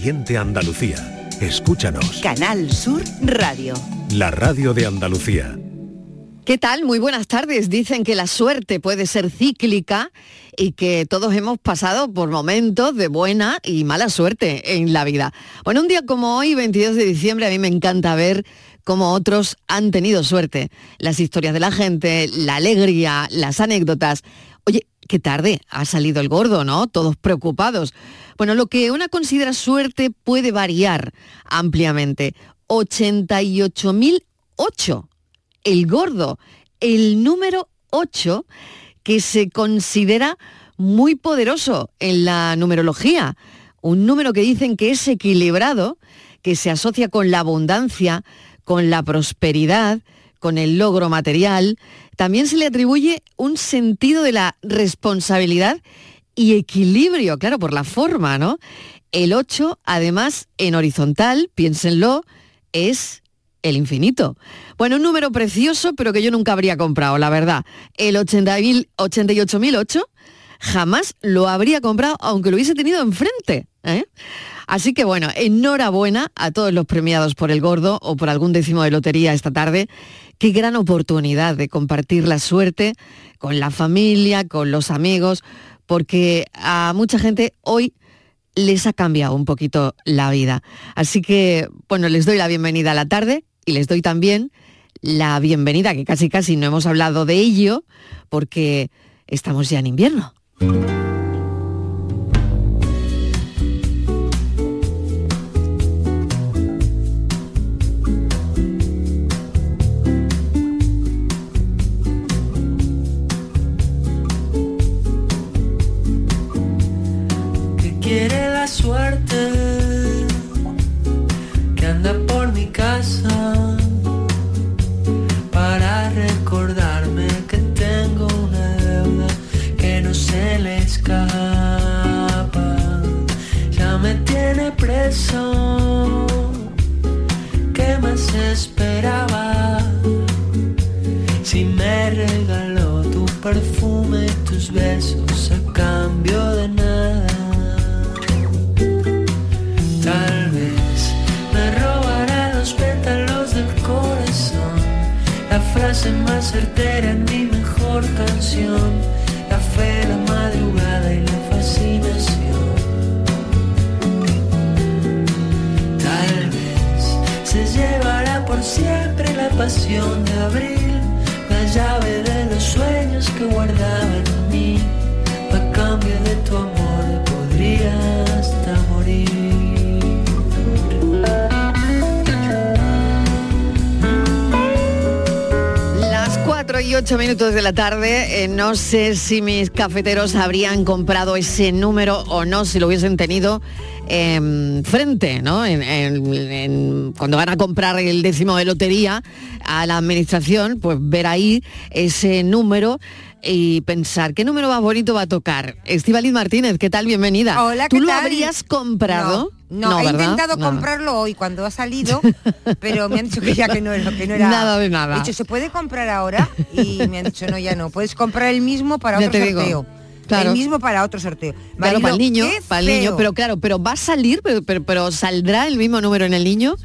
siente Andalucía. Escúchanos. Canal Sur Radio. La radio de Andalucía. ¿Qué tal? Muy buenas tardes. Dicen que la suerte puede ser cíclica y que todos hemos pasado por momentos de buena y mala suerte en la vida. Bueno, un día como hoy, 22 de diciembre, a mí me encanta ver cómo otros han tenido suerte. Las historias de la gente, la alegría, las anécdotas. Qué tarde ha salido el gordo, ¿no? Todos preocupados. Bueno, lo que una considera suerte puede variar ampliamente. 88.008 el gordo, el número 8, que se considera muy poderoso en la numerología. Un número que dicen que es equilibrado, que se asocia con la abundancia, con la prosperidad, con el logro material. También se le atribuye un sentido de la responsabilidad y equilibrio, claro, por la forma, ¿no? El 8, además, en horizontal, piénsenlo, es el infinito. Bueno, un número precioso, pero que yo nunca habría comprado, la verdad. El 88.008 jamás lo habría comprado, aunque lo hubiese tenido enfrente. ¿eh? Así que bueno, enhorabuena a todos los premiados por el gordo o por algún décimo de lotería esta tarde. Qué gran oportunidad de compartir la suerte con la familia, con los amigos, porque a mucha gente hoy les ha cambiado un poquito la vida. Así que, bueno, les doy la bienvenida a la tarde y les doy también la bienvenida, que casi casi no hemos hablado de ello, porque estamos ya en invierno. La tarde, eh, no sé si mis cafeteros habrían comprado ese número o no, si lo hubiesen tenido em, frente, ¿no? En- en- en- cuando van a comprar el décimo de lotería a la administración, pues ver ahí ese número y pensar qué número más bonito va a tocar. Estivaliz Martínez, ¿qué tal? Bienvenida. Hola, ¿Tú ¿qué lo tal? habrías comprado? No, no, he ¿verdad? intentado No. comprarlo hoy cuando ha salido, pero me han dicho que ya que no, era- que no era... Nada de nada. De hecho, se puede comprar ahora y me han dicho, no, ya no. Puedes comprar el mismo para Ya otro sorteo. Claro. El mismo para otro sorteo. Claro, para el niño, para el niño, pero claro, pero va a salir, pero, pero, pero saldrá el mismo número en el niño,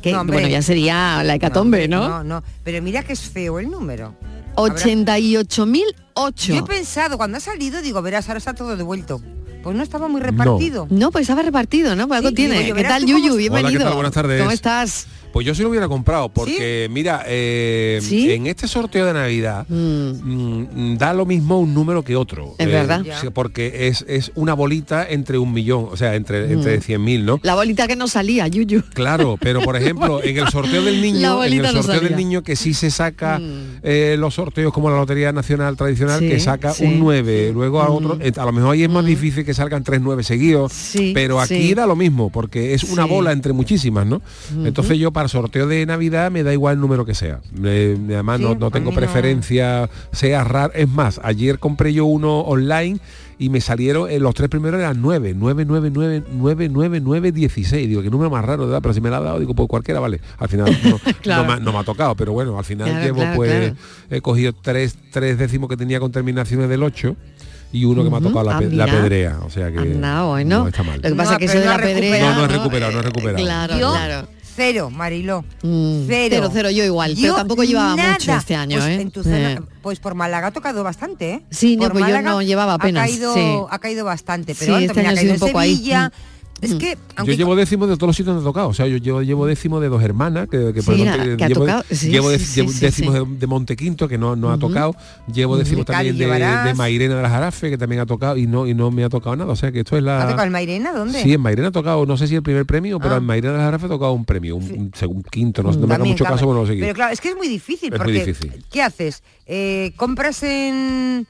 que No, hombre. bueno, ya sería la hecatombe, ¿no? No, no, pero mira que es feo el número. Habrá- 88.008. Yo he pensado, cuando ha salido, digo, verás, ahora está todo devuelto. Pues no estaba muy repartido. No, pues estaba repartido, ¿no? Pues algo Sí, tiene. digo ¿Qué tal, Yuyu? Hola, ¿qué Bienvenido. tal? Buenas tardes. ¿Cómo estás? Pues yo sí lo hubiera comprado, porque mira, eh, ¿Sí? en este sorteo de Navidad mm, da lo mismo un número que otro. Es Eh, verdad. Porque es, es una bolita entre un millón, o sea, entre, entre Mm. 100.000, ¿no? La bolita que no salía, Yuyu. Claro, pero por ejemplo, en el sorteo del niño, en el no sorteo del. Mm. niño que sí se saca eh, los sorteos como la Lotería Nacional Tradicional, Sí, que saca. Mm. un 9, luego a otro, a lo mejor ahí es más difícil que salgan tres 9 seguidos, Sí, pero aquí da lo mismo, porque es una bola entre muchísimas, ¿no? Entonces yo para sorteo de Navidad me da igual el número que sea. Eh, además no, Sí, no a tengo mí no. preferencia, sea raro. Es más, ayer compré yo uno online y me salieron, eh, los tres primeros eran 9, 9, 9, 9, 9, 9, 9, 16. Digo, qué número más raro, ¿verdad? Pero si me la ha dado, digo, pues cualquiera, vale. Al final no, Claro. no, me, ha- no me ha tocado, pero bueno, al final Claro, llevo claro, pues, claro. he cogido tres, tres décimos que tenía con terminaciones del 8 y uno que me ha tocado la, Ah, pe- la pedrea. O sea que Anda, bueno. no está mal. Lo que pasa No, es que eso de no la pedrea... No, no he recuperado, no he recuperado. Claro, Yo, claro. Cero, Mariló. Mm, Cero. cero, cero, yo igual, pero tampoco llevaba mucho nada. este año, Pues, ¿eh? en tu zona- Eh. pues por Málaga ha tocado bastante, ¿eh? Sí, no, por pues yo no llevaba apenas, Ha caído, sí. ha caído bastante, Sí, pero este también año ha caído un poco ahí. Sevilla. Mm. Es que, Yo llevo décimo de todos los sitios donde he tocado. O sea, yo llevo, llevo décimo de dos hermanas, que, que por ejemplo, que ha llevo, tocado, sí, llevo sí, llevo sí. De, de Montequinto, que no, no ha tocado. Llevo décimo De también de, de Mairena de las Jarafe, que también ha tocado y no y no me ha tocado nada. O sea, que esto es la... ¿ha tocado el Mairena? ¿Dónde? Sí, en Mairena ha tocado, no sé si el primer premio, pero Ah. en Mairena de las Jarafe ha tocado un premio, un, un quinto, no, no me haga mucho caso, pero no lo seguí. Pero claro, es que es muy difícil, Es muy porque difícil. ¿qué haces? Eh, compras en,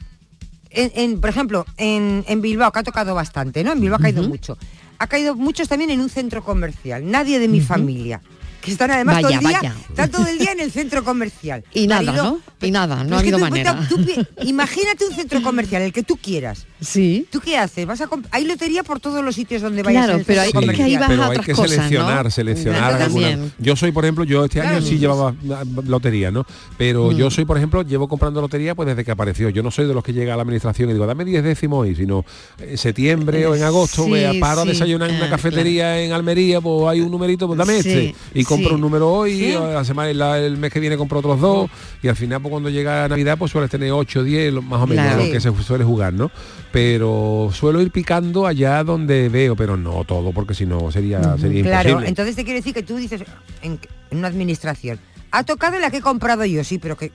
en, en, por ejemplo, en, en Bilbao, que ha tocado bastante, ¿no? En Bilbao ha caído mucho. Ha caído muchos también en un centro comercial. Nadie de mi familia. Que están además todo el día, vaya. están todo el día en el centro comercial. Y nada, ¿no? Y nada, no ha habido tú- manera. tú pi- imagínate un centro comercial, el que tú quieras. Sí. ¿Tú qué haces? Vas a hay lotería por todos los sitios donde vayas. Claro, pero hay- que ahí comercial. vas pero a hay que cosas, seleccionar, ¿no? seleccionar Claro, alguna. Yo soy, por ejemplo, yo este año sí llevaba ah, lotería, ¿no? Pero Mm. yo soy, por ejemplo, llevo comprando lotería pues desde que apareció. Yo no soy de los que llega a la administración y digo, dame 10 décimos hoy, sino en septiembre o en agosto, Sí, vea, paro a desayunar en una Ah, cafetería en Almería, pues hay un numerito, pues dame Sí, este. Y compro sí. un número hoy, la semana, la- el mes que viene compro otros dos, y al final pues cuando llega Navidad pues sueles tener 8, 10, lo- más o menos Claro. lo que se suele jugar, ¿no? Pero suelo ir picando allá donde veo, pero no todo, porque si no sería, sería Claro, imposible. entonces te quiero decir que tú dices en, en una administración. Ha tocado la que he comprado yo, sí, pero que.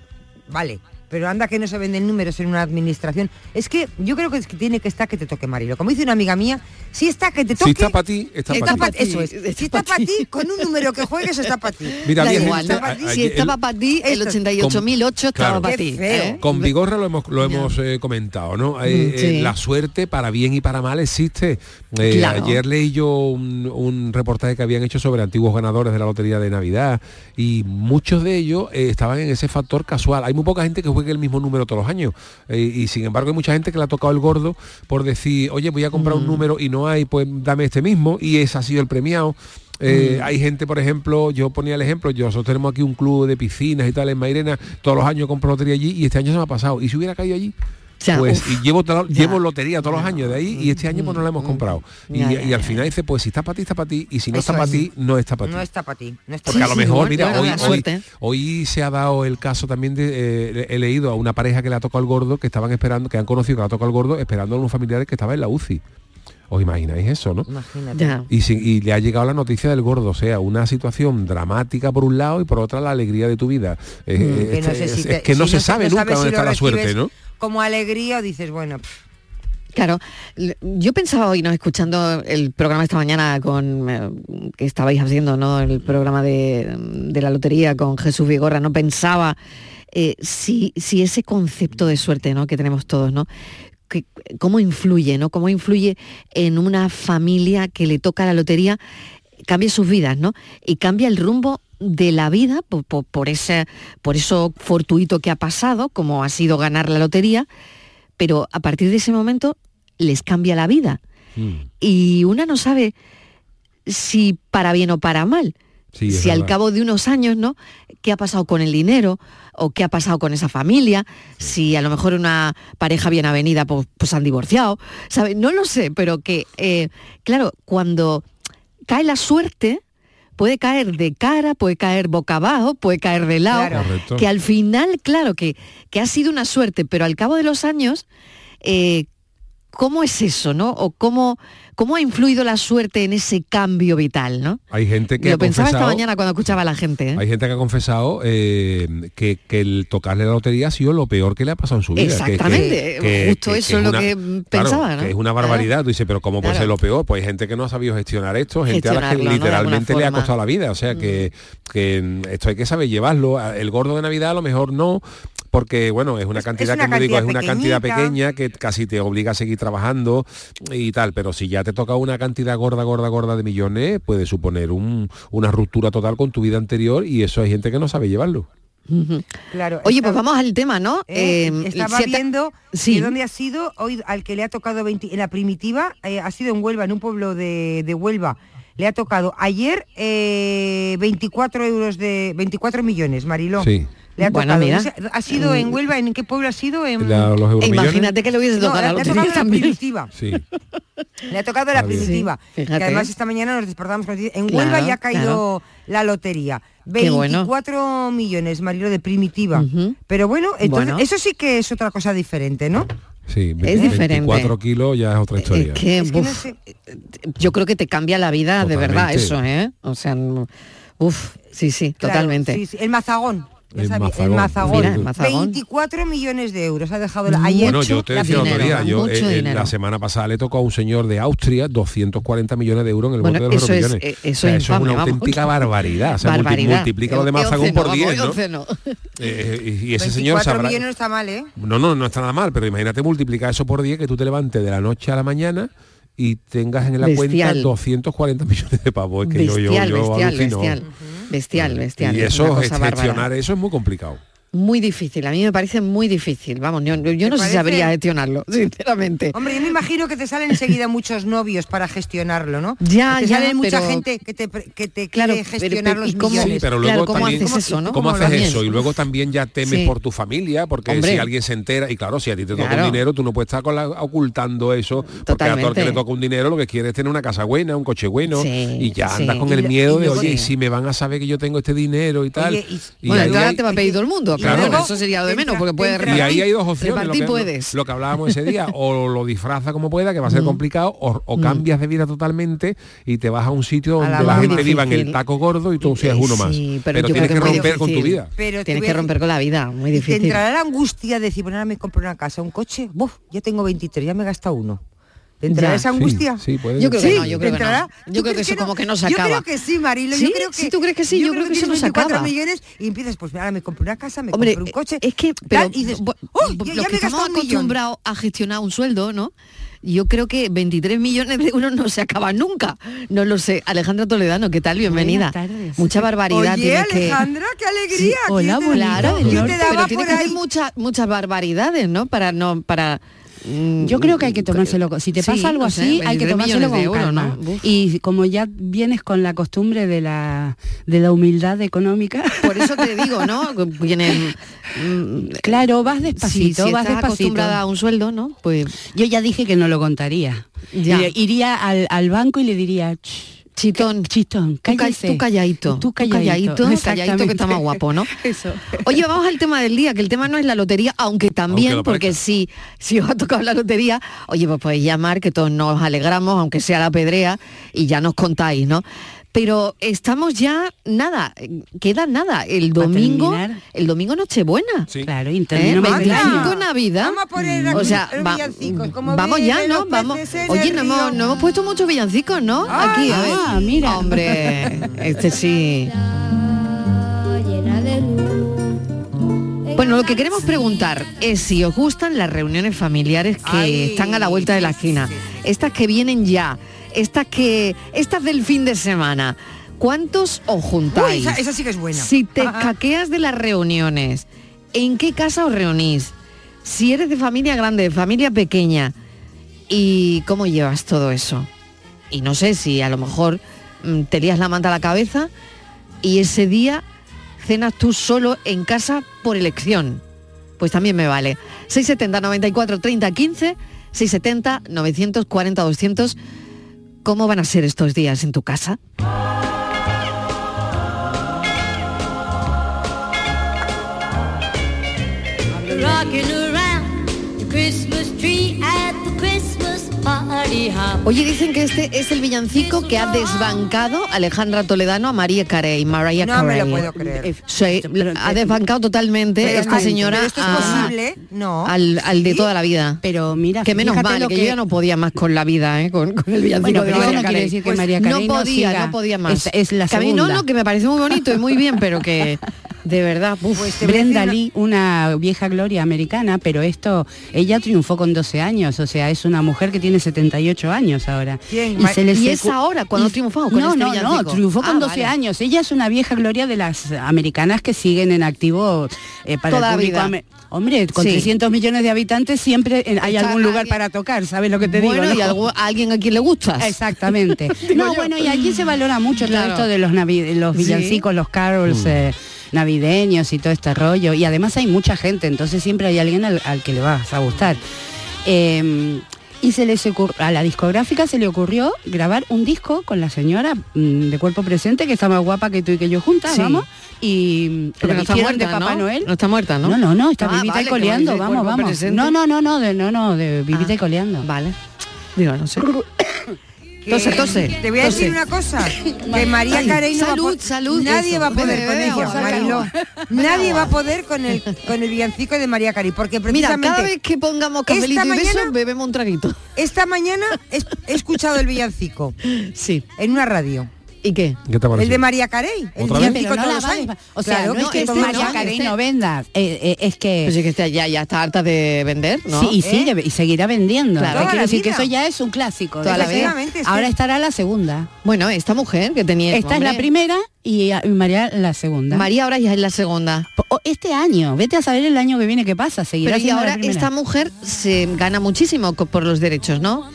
Vale. Pero anda que no se venden números en una administración. Es que yo creo que, es que tiene que estar que te toque Marilo. Como dice una amiga mía, si está que te toque. Si está para ti, está está para ti. Eso es. Está Si está pa' para ti. con un número que juegues está para ti. Mira, Da igual, gente- ¿no? a- a- Si el- estaba para ti, el Esto- 88.008 estaba Claro. para ti. ¿eh? Con Vigorra lo hemos, lo hemos eh, comentado, ¿no? Eh, Mm, sí. eh, la suerte para bien y para mal existe. Eh, Claro. Ayer leí yo un, un reportaje que habían hecho sobre antiguos ganadores de la Lotería de Navidad y muchos de ellos eh, estaban en ese factor casual. Hay muy poca gente que juegue el mismo número todos los años eh, y sin embargo hay mucha gente que le ha tocado el gordo por decir, oye, voy a comprar Mm. un número y no hay, pues dame este mismo y ese ha sido el premiado. Eh, Mm. Hay gente, por ejemplo, yo ponía el ejemplo, yo nosotros tenemos aquí un club de piscinas y tal en Mairena, todos los años compro lotería allí y este año se me ha pasado. ¿Y si hubiera caído allí? O sea, pues uf, y llevo, llevo lotería todos los años de ahí y este año pues no la hemos comprado. Y, Ya, ya, y al final dice, pues si está para ti, está para ti, y si no Eso está para ti, no está para ti. No está para ti. No Porque a lo mejor, mira, hoy, hoy, se ha dado el caso también de, eh, he leído a una pareja que le ha tocado el gordo, que estaban esperando, que han conocido que le ha tocado el gordo, esperando a unos familiares que estaban en la UCI. ¿Os imagináis eso, no? Imagínate. Ya. Y, sin- y le ha llegado la noticia del gordo, o sea, una situación dramática por un lado y por otra la alegría de tu vida. Eh, Que este- no sé si es, te- es que no si se sabe no nunca dónde si está la suerte, ¿no? Como alegría o dices, bueno, pff, Claro, yo pensaba hoy, ¿no? escuchando el programa esta mañana con eh, que estabais haciendo, ¿no? El programa de, de la lotería con Jesús Vigorra, no pensaba eh, si, si ese concepto de suerte, ¿no? Que tenemos todos, ¿no? Que- cómo influye, ¿no? Cómo influye en una familia que le toca la lotería, cambia sus vidas, ¿no? Y cambia el rumbo de la vida por, por- por ese, por eso fortuito que ha pasado, como ha sido ganar la lotería, pero a partir de ese momento les cambia la vida. Mm, Y una no sabe si para bien o para mal. sí, si al verdad. cabo de unos años, ¿no? ¿Qué ha pasado con el dinero? ¿O qué ha pasado con esa familia? Si a lo mejor una pareja bien avenida pues, pues han divorciado. ¿sabe? No lo sé, pero que, eh, claro, cuando cae la suerte, puede caer de cara, puede caer boca abajo, puede caer de lado Claro. Que al final, claro, que, que ha sido una suerte, pero al cabo de los años, eh, ¿cómo es eso, no? O cómo, cómo ha influido la suerte en ese cambio vital, ¿no? Hay gente que Lo ha pensaba esta mañana cuando escuchaba a la gente. ¿eh? Hay gente que ha confesado eh, que, que el tocarle la lotería ha sido lo peor que le ha pasado en su vida. que- que- Exactamente, justo eso es lo que pensaba, claro, ¿no? que es una Claro. barbaridad. Tú dices, pero ¿cómo puede Claro. ser lo peor? Pues hay gente que no ha sabido gestionar esto, gente a la que literalmente le ha. Mm. costado la vida. O sea, que, que esto hay que saber llevarlo. El gordo de Navidad a lo mejor no, porque bueno, es una cantidad, es una como digo, es una cantidad pequeña que casi te obliga a seguir trabajando y tal. Pero si ya te toca una cantidad gorda, gorda, gorda de millones, puede suponer un- una ruptura total con tu vida anterior y eso hay gente que no sabe llevarlo. Claro. Oye, pues vamos al tema, ¿no? eh, Eh, estaba si ata- viendo Sí. de dónde ha sido hoy al que le ha tocado 20 en la primitiva eh, ha sido en Huelva en un pueblo de, de Huelva le ha tocado ayer eh, 24 euros de 24 millones Mariló Sí. Le ha Bueno, tocado. mira. No ¿Ha sido en Huelva? ¿En qué pueblo ha sido? En... La- los euromillones. Imagínate que le hubiese No, tocado le, la le ha lotería tocado la primitiva. Sí. Le ha tocado la primitiva. Sí, que además esta mañana nos despertamos con En Claro, Huelva ya ha caído claro. la lotería. Qué bueno. 24 millones, Marilo, de primitiva. Ujú. Pero bueno, entonces Bueno. eso sí que es otra cosa diferente, ¿no? Sí, Es diferente. 24 kilos ya es otra historia. Es que, Es que no sé. yo creo que te cambia la vida de verdad Totalmente. eso, ¿eh? O sea, no- uf, sí, sí, Claro, totalmente. sí, sí. El mazagón. Sabía, mazagón. El mazagón. Mira, el mazagón. 24 millones de euros ha dejado la, ayer. Bueno, yo te la decía el otro día, yo eh, eh, la semana pasada le tocó a un señor de Austria 240 millones de euros en el Bueno, bote de los eso es- euromillones. eh, eso O sea, es eso es infame, una vamos. auténtica barbaridad. O sea, Barbaridad. multiplica lo de Eh, Mazagón por no, 10, vamos, ¿no? no. Eh, y, y ese 24 señor sabrá... millones no está mal, ¿eh? No, no, no está nada mal, pero imagínate multiplicar eso por 10, que tú te levantes de la noche a la mañana y tengas en la cuenta Bestial. 240 millones de pavos. Es que yo, yo, bestial, yo bestial, alucino. bestial, bestial, bestial. Y es eso, cosa gestionar bárbara. eso es muy complicado. Muy difícil, a mí me parece muy difícil. Vamos, yo, yo no sé si sabría gestionarlo, sinceramente. Hombre, yo me imagino que te salen enseguida muchos novios para gestionarlo, ¿no? Ya, te ya, sale mucha pero- gente que te, que te Claro, quiere gestionar pero- los ¿y cómo- millones. Sí, pero Claro, luego ¿cómo también, haces eso, no? ¿Cómo ¿Cómo haces también? eso? Y luego también ya temes Sí. por tu familia, porque Hombre. si alguien se entera, y claro, si a ti te toca Claro. un dinero, tú no puedes estar con la- ocultando eso, porque a todo el que le toca un dinero lo que quiere es tener una casa buena, un coche bueno, Sí, y ya sí. andas con Y el miedo y de, oye, y si me van a saber que yo tengo este dinero y tal. Y- hay- te va a pedir todo el mundo, claro, luego eso sería lo de menos, porque puedes entra- y ahí hay dos opciones. Lo Repartir que, puedes. lo que hablábamos ese día, o lo disfraza como pueda, que va a ser complicado, o, o cambias de vida totalmente y te vas a un sitio A donde la gente viva en el difícil. taco gordo y tú seas uno más. Sí, pero pero tienes que romper con tu difícil. vida. Pero Tienes que romper con la vida, muy Y te difícil. entrará la angustia de decir, bueno, ahora me compro una casa, un coche, ¡buf! Ya tengo 23, ya me he gastado uno. ¿Te entrará Ya. esa Sí, angustia? sí, puede Yo creo que Sí, no, yo ¿te creo que no. Yo ¿Tú creo que eso como que no se Yo acaba. creo que sí, Marilo. ¿Sí? Yo creo que, ¿Sí, tú crees que sí? Yo creo que eso no se 24 acaba. millones y empiezas, pues ahora me compro una casa, me Hombre, compro un coche. es que tal, pero, y dices, ¡oh! ya, ya que me estamos acostumbrados a gestionar un sueldo, ¿no? Yo creo que 23 millones de euros no se acaban nunca. No lo sé. Alejandra Toledano, ¿qué tal? Bienvenida. Buenas tardes. Mucha barbaridad Oye, que... Qué alegría. Sí, hola, Yo te- bonita Claro, del yo norte. te daba pero tienes por que hacer ahí. muchas muchas barbaridades, ¿no? Para no para Yo creo que hay que tomárselo, co- si te sí, pasa algo así, hay que 23 tomárselo con de euros, calma. ¿no? Uf. Y como ya vienes con la costumbre de la, de la humildad económica, Por eso te digo, ¿no? Vienen, mm, claro, vas despacito, si vas estás despacito. acostumbrada a un sueldo, ¿no? Pues Yo ya dije que no lo contaría. Ya. Ir- Iría al, al banco y le diría, "Ch, chitón, ca- cállese". tú calladito, Tú tú calladito, calladito, que está más guapo, ¿no? Eso. Oye, vamos al tema del día, que el tema no es la lotería, aunque también, Aunque porque si, si os ha tocado la lotería, oye, pues podéis llamar, que todos nos alegramos, aunque sea la pedrea, y ya nos contáis, ¿no? Pero estamos ya, nada, eh, queda nada, el a domingo, el domingo Nochebuena. Sí. Claro, y ¿Eh? termino Anda. 25 Navidad. Vamos a poner o aquí sea, va- villancicos, como vamos ya, ¿no? Vamos. Oye, no hemos, no hemos puesto muchos villancicos, ¿no? Ah, Aquí, a ver. ah, mira. Hombre, este sí. Bueno, lo que queremos preguntar es si os gustan las reuniones familiares que Ay, están a la vuelta de la esquina. Estas que vienen ya, estas que. estas del fin de semana. ¿Cuántos os Uy, juntáis? esa, esa sí que es buena. Si te caqueas de las reuniones, ¿en qué casa os reunís? Si eres de familia grande, de familia pequeña, ¿y cómo llevas todo eso? Y no sé si a lo mejor mm, te lías la manta a la cabeza y ese día cenas tú solo en casa por elección. Pues también me vale. 670 94 30 15, 670 940 200. ¿Cómo van a ser estos días en tu casa? Oye, dicen que este es el villancico que ha desbancado Alejandra Toledano a María Carey, Mariah No me lo puedo creer. Sí, Pero- ha desbancado totalmente Pero esta no, señora pero esto es a- posible, no. al, al de ¿Sí? toda la vida. Pero mira, que menos mal, lo que, yo ya no podía más con la vida, ¿eh? con, con el villancico Bueno, de pero eso Mariah no Carey. decir que Pues María Carey no no podía, siga. no podía más. Es- es la Que a mí no, segunda. no, que me parece muy bonito y muy bien, pero que de verdad, uf, Pues Brenda decir Lee, una vieja gloria americana, pero esto, ella triunfó con 12 años, o sea, es una mujer que tiene 78 años ahora. ¿Quién? Y, se le ¿Y secu- es ahora cuando y- triunfó con no, este no, no, triunfó con Ah, 12 vale. años. Ella es una vieja gloria de las americanas que siguen en activo eh, para Toda la el público. vida. Hombre, con Sí. 300 millones de habitantes siempre eh, hay Está algún lugar alguien- para tocar, ¿sabes lo que te bueno, digo? y algo- a alguien a quien le gustas. Exactamente. no, bueno, y aquí se valora mucho Claro. todo esto de los, navi- los Sí. villancicos, los carols. Mm. eh, navideños y todo este rollo. Y además hay mucha gente, entonces siempre hay alguien al, al que le vas a gustar. Eh, y se les ocur- a la discográfica se le ocurrió grabar un disco con la señora mm, de cuerpo presente, que está más guapa que tú y que yo juntas, Sí. vamos. Y no está muerta, de Papá ¿no? Noel. No está muerta, ¿no? No, no, no, está Ah, vivita vale, y coleando, vamos, vamos. presente. No, no, no, no, de, no, no, de vivita Ah, y coleando. Vale. Digo, no sé. Tose, tose, Te voy a decir una cosa, que María Carey no salud, va salud, nadie eso. va a poder con ella, Mariló. Nadie va a poder con el con el villancico de María Carey, porque Mira, precisamente cada vez que pongamos cafelito y beso, mañana- bebemos un traguito. esta mañana he escuchado el villancico Sí. en una radio. ¿Y qué? ¿Qué te parece? El de María Carey, el ¿Otra vez? villancico Pero no la. O sea, Claro, no es que esté los María. Carey no venda, eh, eh, es que... Pues sí que está, ya, ya está harta de vender, ¿no? Sí, y ¿Eh? y seguirá vendiendo. Claro. Quiero decir que eso ya es un clásico. Toda la vida. Efectivamente, es que- Ahora estará la segunda. Bueno, esta mujer que tenía... Esta es la primera y, y María la segunda. María ahora ya es la segunda. Este año, vete a saber el año que viene qué pasa. Seguirá Pero y ahora esta mujer se gana muchísimo por los derechos, ¿no?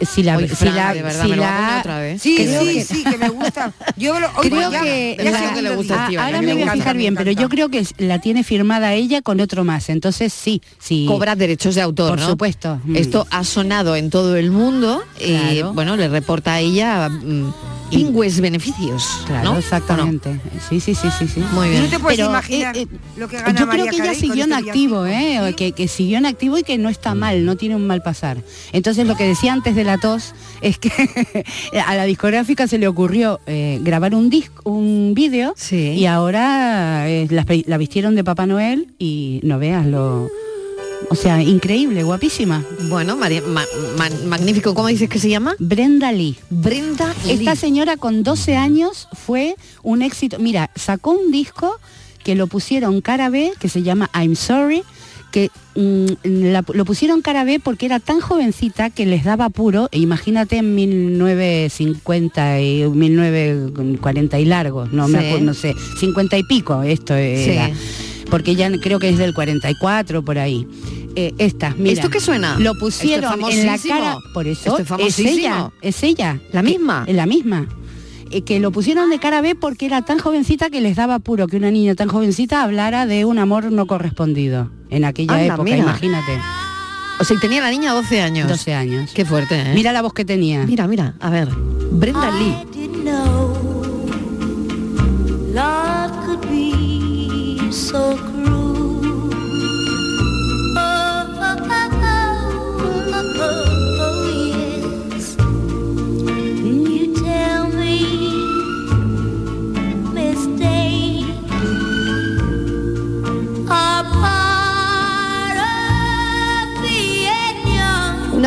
Si la, si Fran, la- de verdad, si me la- otra vez. Sí, Creo sí, que- sí, que me gusta. Yo lo Creo ya, que ya la- que le gusta, Ah, ahora me me voy a fijar bien, pero yo creo que la tiene firmada ella con otro más. Entonces sí, sí. Cobra derechos de autor, Por ¿no? supuesto. Mm. Esto ha sonado en todo el mundo y bueno, le reporta a ella mm, pingües beneficios, Claro, ¿no? exactamente. Sí, sí, sí, sí, sí. Muy bien. no te puedes Pero, imaginar eh, eh, lo que gana Yo creo María que ella siguió en este activo. ¿eh? Que, que siguió en activo y que no está mal, no tiene un mal pasar. Entonces lo que decía antes de la tos es que a la discográfica se le ocurrió eh, grabar un disco, un vídeo Sí. y ahora eh, la, la vistieron de Papá Noel y no veas lo... O sea, increíble, guapísima. Bueno, María, ma- ma- magnífico, ¿cómo dices que se llama? Brenda Lee. Brenda Esta Lee. señora con 12 años fue un éxito. Mira, sacó un disco que lo pusieron cara B, que se llama I'm Sorry, que mm, la- lo pusieron cara B porque era tan jovencita que les daba apuro, e imagínate en 1950 y 1940 y largos, no, me acuerdo, no sé, 50 y pico esto era. Sí. Porque ya creo que es del 44 por ahí. Eh, esta, mira. ¿Esto qué suena? Lo pusieron en la cara. Por eso Esto es ella, es ella. ¿La misma? Es la misma. Eh, que lo pusieron de cara B porque era tan jovencita que les daba apuro que una niña tan jovencita hablara de un amor no correspondido en aquella Anda, época, mira. imagínate. O sea, tenía la niña 12 años. 12 años. Qué fuerte, ¿eh? Mira la voz que tenía. mira, mira, a ver. Brenda Lee. I didn't know love could be so cruel.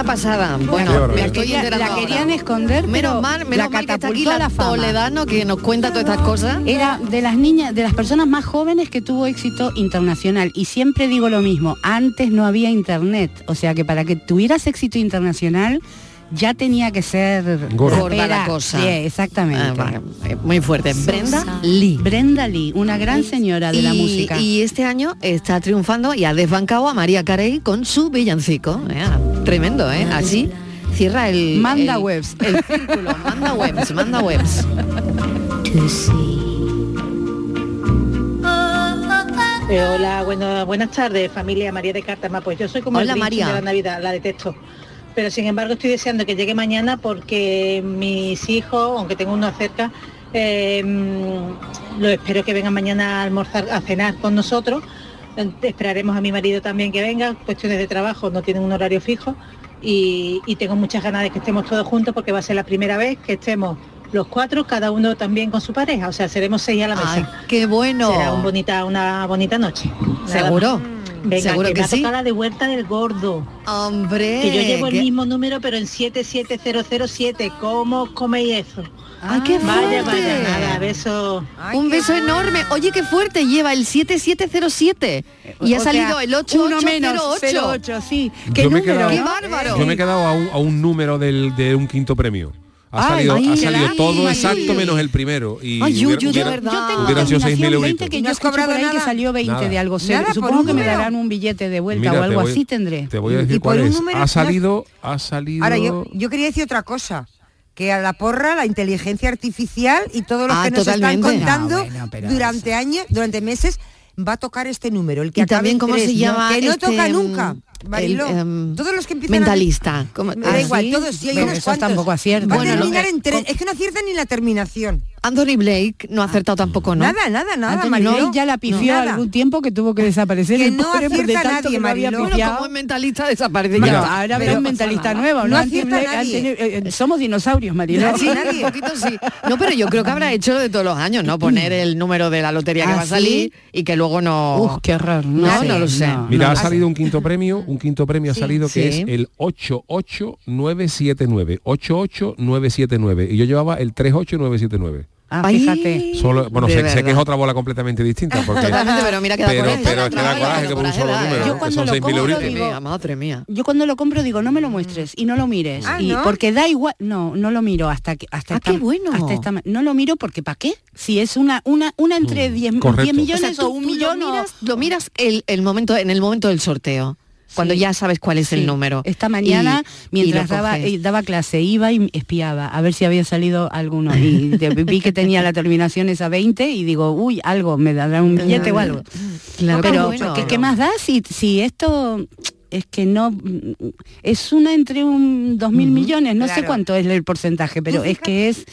Pasada. Bueno, me estoy enterando la ahora. querían esconder, Menos pero mal, menos la mal que está aquí la la. Toledano que nos cuenta todas estas cosas. Era de las niñas, de las personas más jóvenes que tuvo éxito internacional. Y siempre digo lo mismo, antes no había internet. O sea que para que tuvieras éxito internacional ya tenía que ser Gorda. Gorda la cosa. Sí, exactamente. Ah, eh, muy fuerte. Brenda Lee. Brenda Lee, una gran señora de la música. Y este año está triunfando y ha desbancado a María Carey con su villancico. Eh, Tremendo, ¿eh? Así cierra el... Manda el- webs. El círculo. Manda webs, manda webs. Eh, hola, bueno, buenas tardes, familia María de Cártama. Pues yo soy como Hola, el María. de la Navidad, la detesto. Pero sin embargo estoy deseando que llegue mañana porque mis hijos, aunque tengo uno cerca, eh, lo espero que vengan mañana a almorzar, a cenar con nosotros. Esperaremos a mi marido también que venga, cuestiones de trabajo, no tienen un horario fijo. Y, y tengo muchas ganas de que estemos todos juntos porque va a ser la primera vez que estemos los cuatro, cada uno también con su pareja. O sea, seremos seis a la mesa. Ay, qué bueno. Será un bonita, una bonita noche. Seguro. Venga, Seguro que, que me ha sí. tocado la de Huerta del Gordo. Hombre. Que yo llevo el qué- mismo número, pero en 77007. ¿Cómo coméis eso? Ay, qué Vaya, fuerte. vaya, nada, beso. Ay, Un qué beso bueno. enorme. Oye, qué fuerte. Lleva el 7707. Y ha sea, salido el uno 8808. menos, 08, sí. ¿Qué Yo me he número? quedado- ¡Qué bárbaro! Yo me he quedado a un, a un número del, de un quinto premio. Ha Ay, salido, ha salido todo exacto menos el primero. Y Ay, hubiera- uy, uy, de hubiera- verdad. Yo tengo Hubieran sido 6.000 terminación euritos. 20 que ¿No yo has por cobrado ahí que salió 20 Nada. de algo. Nada, por Supongo que me darán un billete de vuelta Mira, o te algo voy- así tendré. Te voy a Y decir por cuál un es. número- Ha salido, ha salido. Ahora, yo, yo quería decir otra cosa. que a la porra la inteligencia artificial y todo lo Ah, que nos totalmente. están contando No, bueno, durante años, durante meses, va a tocar este número, el que Y también cómo tres, se ¿no? llama que no este, toca mm, nunca. Mariló. el, em, todos los que empiezan mentalista. a... ¿Cómo- Me da ¿Ah, igual, sí? todos, sí, hay Pero unos eso cuantos. tampoco acierta. Bueno, terminar lo- en tres. Es que no aciertan ni la terminación. Anthony Blake no ha acertado tampoco, ¿no? Nada, nada, nada, Anthony Mariló. Blake ya la pifió Nada. algún tiempo que tuvo que desaparecer Que el no pobre por de acierta nadie, que lo había Mariló. pifiado. Bueno, como es mentalista desaparece Bueno, ya. ahora habrá Pero un mentalista nuevo, ¿no? No acierta Blake, nadie. Anthony- eh, eh, somos dinosaurios, Mariló. No, sí, nadie. Un poquito sí. No, pero yo creo que habrá hecho de todos los años, ¿no? Poner el número de la lotería que ¿Ah, va a salir y que luego no. Uf, qué horror. No, sé, no lo sé. Mira, no ha salido un quinto premio, un quinto premio ha salido que Sí. es el 88979, 88979 y yo llevaba el 38979. Ah, fíjate. Solo, bueno, sé, sé que es otra bola completamente distinta porque Totalmente, pero mira que da pero, coraje. pero es que da Coraje, que por un solo número, Yo que cuando son lo 6.000 compro euritos. Madre digo- mía, madre mía. Yo cuando lo compro digo, no me lo muestres y no lo mires. Ah, y ¿no? porque da igual, no, no lo miro hasta que hasta Ah, esta- qué bueno. hasta esta no lo miro porque ¿para qué? Si es una una una entre 10 correcto. 10 O sea, millones o, tú- un tú millón lo miras, lo miras el, el momento, en el momento del sorteo. Cuando Sí. ya sabes cuál es el número. Esta mañana, Y- mientras daba, clase, iba y espiaba a ver si había salido alguno. Y vi que tenía la terminación esa 20 y digo, uy, algo, me dará un billete o algo. Claro, Pero, bueno. ¿qué, qué más da si, si esto es que no es una entre un dos mil millones, no sé Claro. cuánto es el porcentaje, pero es que es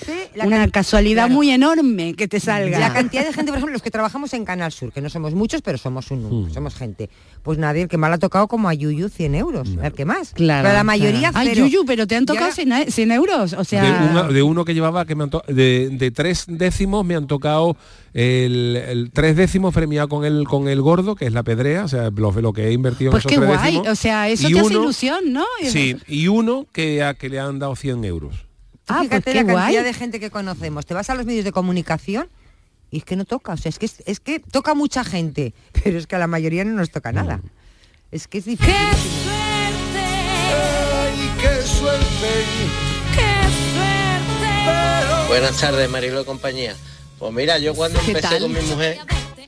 una casualidad claro. muy enorme que te salga. La cantidad de gente, por ejemplo, los que trabajamos en Canal Sur, que no somos muchos, pero somos un número, somos gente. Pues nadie, el que más le ha tocado como a Yuyu 100 euros, el que más. Claro, Pero la mayoría Ay, cero. Yuyu, pero te han tocado ahora- 100, e- 100 euros, o sea... de, una- de uno que llevaba que me han to- de, de tres décimos me han tocado el, el tres décimos premiado con el con el gordo que es la pedrea o sea lo, lo que he invertido Pues en qué esos tres guay, décimos, o sea, eso y te hace uno- ilusión, ¿no? sí y uno que a que le han dado 100 euros Ah, fíjate pues la qué cantidad guay. de gente que conocemos. Te vas a los medios de comunicación y es que no toca. O sea, es que, es, que toca mucha gente, pero es que a la mayoría no nos toca nada. Es que es difícil. Buenas tardes, Marilo de compañía. Pues mira, yo cuando ¿Qué empecé con mi mujer,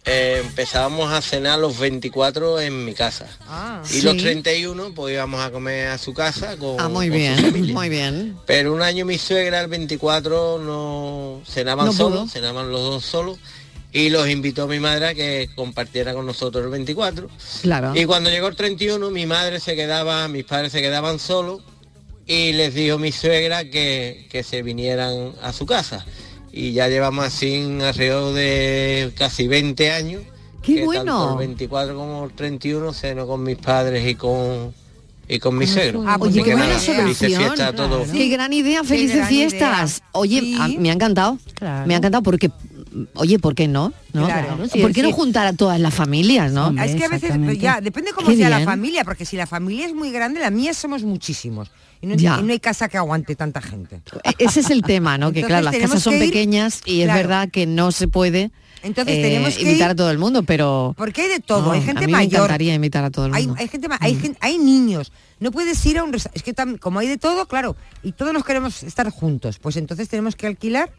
eh, empezábamos a cenar los 24 en mi casa. Ah. Y los Sí. 31 pues íbamos a comer a su casa con, Ah, muy con su bien, familia. muy bien. Pero un año mi suegra el 24 no cenaban No solos, pudo. cenaban los dos solos y los invitó a mi madre a que compartiera con nosotros el 24. Claro. Y cuando llegó el 31 mi madre se quedaba, mis padres se quedaban solos y les dijo mi suegra que, que se vinieran a su casa. Y ya llevamos así alrededor de casi 20 años. ¡Qué que bueno! Tanto el 24 como el 31 ceno con mis padres y con y con mi suegro. Ah, pues Oye, qué buena solución. fiestas a todos. Qué gran idea, felices gran fiestas. idea. Oye, Sí. a- me ha encantado. Claro. Me ha encantado porque, oye, ¿por qué no? ¿No? Claro. Sí, ¿Por qué no juntar a todas las familias, no? Hombre, Es que a veces, Exactamente. ya, depende cómo Qué sea la familia, porque si la familia es muy grande, la mía somos muchísimos. Y no, Ya. y no hay casa que aguante tanta gente. E- Ese es el tema, ¿no? que claro, las casas son ir- pequeñas y es verdad que no se puede Entonces eh, tenemos que invitar ir- a todo el mundo, pero Porque hay de todo, no, hay a gente mí me mayor. encantaría invitar a todo el mundo. hay gente ma- hay, niños. No puedes ir a un Es que tam- como hay de todo, claro, y todos nos queremos estar juntos, pues entonces tenemos que alquilar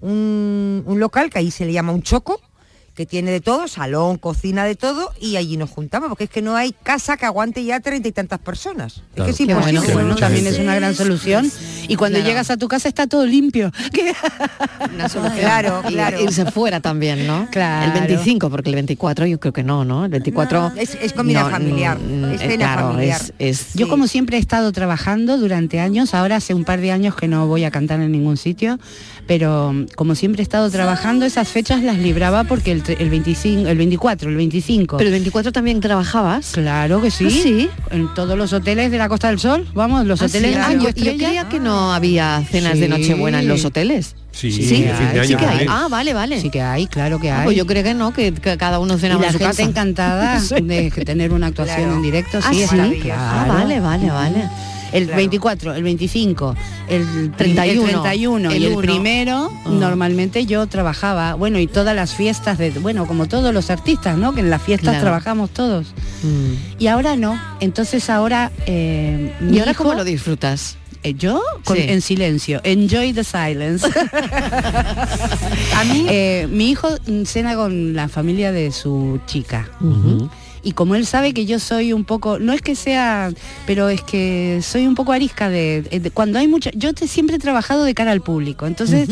un, un local que ahí se le llama un choco, que tiene de todo, salón, cocina, de todo, y allí nos juntamos, porque es que no hay casa que aguante ya treinta y tantas personas. Claro. Es que es Qué imposible. bueno, también gente. es una gran solución. Y cuando Claro. llegas a tu casa está todo limpio. ¿Qué? Una solución. Claro, Y claro. irse fuera también, ¿no? Claro. El 25, porque el 24 yo creo que no, ¿no? El 24 No, es- es comida familiar, mm, es eh, cena claro, familiar. es- es- Yo Sí. como siempre he estado trabajando durante años, ahora hace un par de años que no voy a cantar en ningún sitio, pero mm, como siempre he estado trabajando, esas fechas las libraba porque el, el 25, el 24, el 25. Pero el 24 también trabajabas. Claro que sí. ¿Ah, sí? En todos los hoteles de la Costa del Sol, vamos, los Ah, hoteles sí. Ah, yo, yo creía que no había cenas de Sí. Nochebuena en los hoteles. Sí, sí, de fin de sí que hay. Ah, vale, vale. Sí que hay, claro que Ah, hay. pues yo creo que no, que, que cada uno cenaba la en su gente casa. encantada Sí. de tener una actuación Claro. en directo. Ah, Sí, sí. está Maravilloso. Ah, vale, vale, vale. El Claro. 24, el 25, el 31, el 31 el y el uno. primero, Ah. normalmente yo trabajaba, bueno, y todas las fiestas de, bueno, como todos los artistas, ¿no? Que en las fiestas Claro. trabajamos todos. Mm. Y ahora no. Entonces ahora eh, ¿Y ahora hijo- cómo lo disfrutas? eh, yo con- Sí. en silencio, enjoy the silence. A mí, Eh, mi hijo mm, cena con la familia de su chica. Y como él sabe que yo soy un poco, no es que sea, pero es que soy un poco arisca de, de- cuando hay mucha, yo te- siempre he trabajado de cara al público, entonces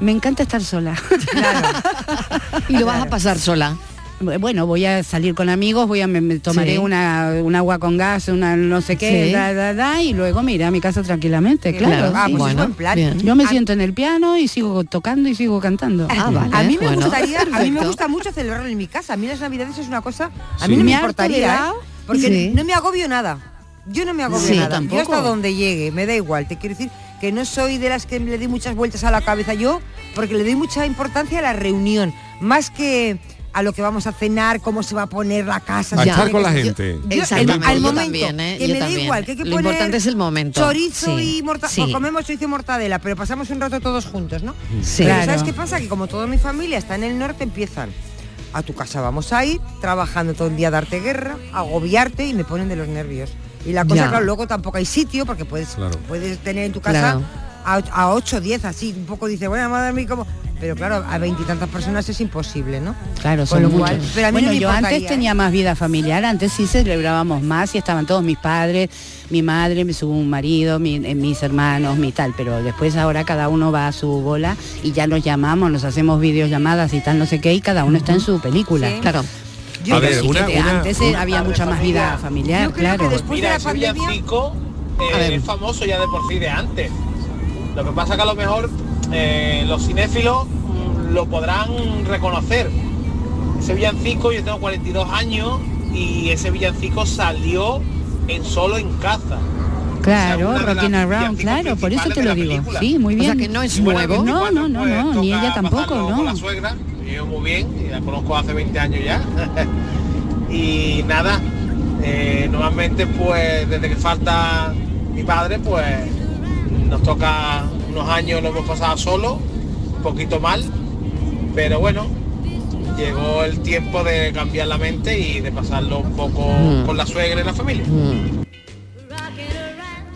me encanta estar sola. Y lo vas a pasar sola. Bueno, voy a salir con amigos, voy a me, me tomaré Sí. una, un agua con gas, una no sé qué, Sí. da, da, da, y luego me iré a mi casa tranquilamente, claro. Ah, sí. pues es Bueno, buen plan. bien. Yo me A- siento en el piano y sigo tocando y sigo cantando. Ah, vale. A mí me bueno. gustaría, a mí me gusta mucho celebrarlo en mi casa. A mí las navidades es una cosa, a Sí. mí no me, importaría, ¿eh? porque Sí. no me agobio nada. Yo no me agobio Sí, nada. tampoco. Yo hasta donde llegue, me da igual. Te quiero decir que no soy de las que le doy muchas vueltas a la cabeza yo, porque le doy mucha importancia a la reunión, más que a lo que vamos a cenar, cómo se va a poner la casa. A estar con que la gente. Yo, Exactamente, al momento, también, ¿eh? que Yo me da también. igual, que hay que Lo poner importante es el momento. Chorizo Sí, y mortadela. sí. comemos chorizo y mortadela, pero pasamos un rato todos juntos, ¿no? Sí. Pero Claro. ¿sabes qué pasa? Que como toda mi familia está en el norte, empiezan a tu casa vamos a ir, trabajando todo el día a darte guerra, a agobiarte y me ponen de los nervios. Y la cosa, Ya. claro, luego tampoco hay sitio porque puedes, Claro. puedes tener en tu casa Claro. A, a 8, 10, así, un poco dice, bueno, madre mía, como... Pero claro, a veintitantas personas es imposible, ¿no? Claro, son muchos. cual, pero a mí bueno, no me yo antes importaría, ¿eh? tenía más vida familiar, antes sí celebrábamos más y estaban todos mis padres, mi madre, mi su marido, mi- eh, mis hermanos, mi tal, pero después ahora cada uno va a su bola y ya nos llamamos, nos hacemos videollamadas y tal, no sé qué, y cada uno está en su película. Sí. Claro. Yo A creo ver, que- una- Que una- antes eh, una- había mucha más vida familiar, Yo creo que claro. después Mira, de la pandemia... villancico eh, A ver. es famoso ya de por sí de antes. Lo que pasa que a lo mejor eh, los cinéfilos mm, lo podrán reconocer. Ese villancico, yo tengo 42 años y ese villancico salió en solo en casa. Claro, Around, villancicos claro, por eso te lo digo. película. Sí, muy O bien. sea que no es bueno, nuevo. No, 24, no, no, pues, no, ni toca ella tampoco, no. Con la suegra, yo muy bien, y la conozco hace 20 años ya. y nada, eh, normalmente pues desde que falta mi padre, pues nos toca unos años, lo hemos pasado solo, un poquito mal, pero bueno, llegó el tiempo de cambiar la mente y de pasarlo un poco Mm. con la suegra y la familia. Mm.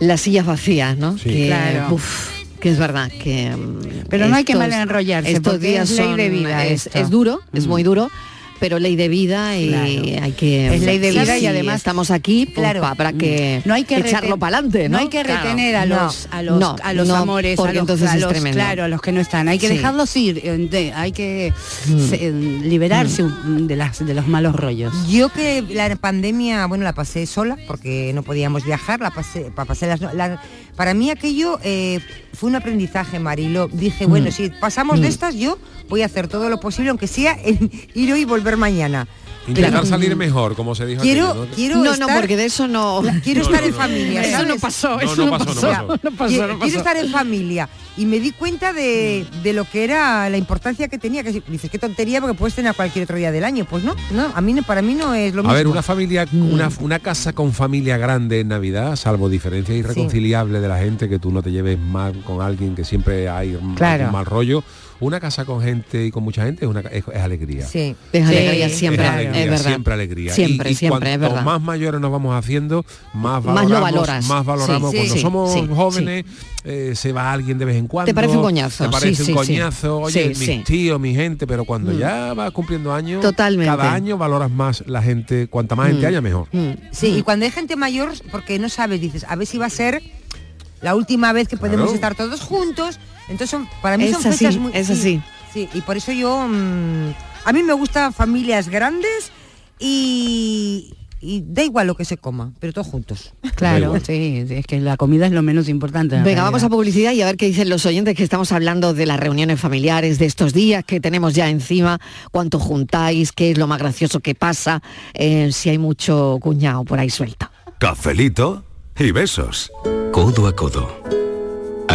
Las sillas vacías, ¿no? Sí. Que, Claro. uf, que es verdad que... mm, Pero no hay que mal enrollarse, Estos días es ley son- de vida Es, duro, es Mm. muy duro, pero ley de vida y Claro. hay que... Es ley de sí, vida y además- estamos aquí pues, Claro. para que, no hay que echarlo para adelante, ¿no? hay que Claro. retener a los a los No, a los no, amores, a porque los, entonces a los- claro, a los que no están. Hay que Sí. dejarlos ir, eh, de- hay que Mm. se- eh, liberarse un- de las de los malos rollos. Yo que la pandemia, bueno, la pasé sola porque no podíamos viajar, la pasé, pa- pasé las, la- para mí aquello eh, fue un aprendizaje, Marilo. Dije, bueno, si pasamos de Mm. estas, yo voy a hacer todo lo posible, aunque sea en ir hoy y volver mañana. Intentar salir mejor, como se dijo Quiero, aquello, ¿no? quiero No, no, porque de eso no... quiero No, estar no, en no. familia. Eso no pasó, No, eso no pasó, no pasó. pasó. no pasó, Quiero, no quiero pasó. estar en familia y me di cuenta de, de lo que era la importancia que tenía que si- dices qué tontería porque puedes tener a cualquier otro día del año pues no no a mí no- para mí no es lo A mismo ver, una familia, Mm. una, una casa con familia grande en Navidad, salvo diferencias irreconciliables de la gente, que tú no te lleves mal con alguien que siempre hay un- Claro. algún mal rollo. Una casa con gente y con mucha gente es, una, es, es alegría. sí Es Sí, alegría siempre, es, es, alegría, verdad. siempre alegría. Siempre, y, y siempre, es cuanto verdad. más mayores nos vamos haciendo, más Más valoramos, lo valoras. más valoramos. Sí, Cuando sí, somos sí, jóvenes, eh, se va alguien de vez en cuando. parece un coñazo, Te parece sí, un sí, sí. coñazo. Oye, Sí, mis sí. tíos, mi gente, pero cuando Mm. ya vas cumpliendo años, Totalmente. cada año valoras más la gente. Cuanta más gente Mm. haya, mejor. Mm. Sí, y cuando hay gente mayor, porque no sabes, dices, a ver si va a ser la última vez que podemos Claro. estar todos juntos. Entonces, son- para mí Es son así, fechas muy... es sí, así. Sí, y por eso yo... mm, a mí me gustan familias grandes y, y da igual lo que se coma, pero todos juntos. Claro, sí, es que la comida es lo menos importante. en Venga, vamos a publicidad y a ver qué dicen los oyentes que estamos hablando de las reuniones familiares de estos días que tenemos ya encima, cuánto juntáis, qué es lo más gracioso que pasa, eh, si hay mucho cuñado por ahí suelto. Cafelito y besos. Codo a codo.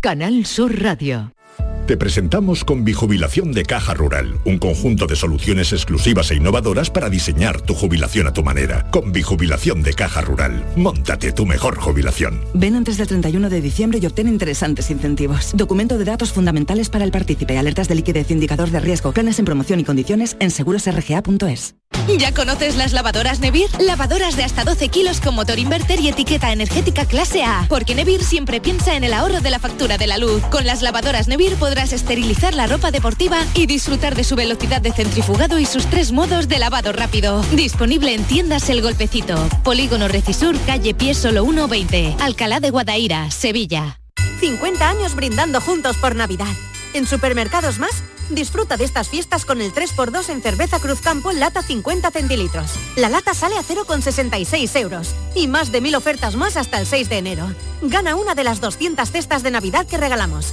Canal Sur Radio. Te presentamos con Bijubilación de Caja Rural, un conjunto de soluciones exclusivas e innovadoras para diseñar tu jubilación a tu manera. Con Bijubilación de Caja Rural, montate tu mejor jubilación. Ven antes del 31 de diciembre y obtén interesantes incentivos. Documento de datos fundamentales para el partícipe, alertas de liquidez, indicador de riesgo, planes en promoción y condiciones en segurosrga.es. ¿Ya conoces las lavadoras Nevir? Lavadoras de hasta 12 kilos con motor inverter y etiqueta energética clase A. Porque Nevir siempre piensa en el ahorro de la factura de la luz. Con las lavadoras Nevir podrás esterilizar la ropa deportiva y disfrutar de su velocidad de centrifugado y sus tres modos de lavado rápido. Disponible en tiendas El Golpecito. Polígono Recisur, calle Pie Solo 120. Alcalá de Guadaira, Sevilla. 50 años brindando juntos por Navidad. En Supermercados Más, disfruta de estas fiestas con el 3x2 en cerveza Cruzcampo lata 50 centilitros. La lata sale a 0,66 euros. Y más de mil ofertas más hasta el 6 de enero. Gana una de las 200 cestas de Navidad que regalamos.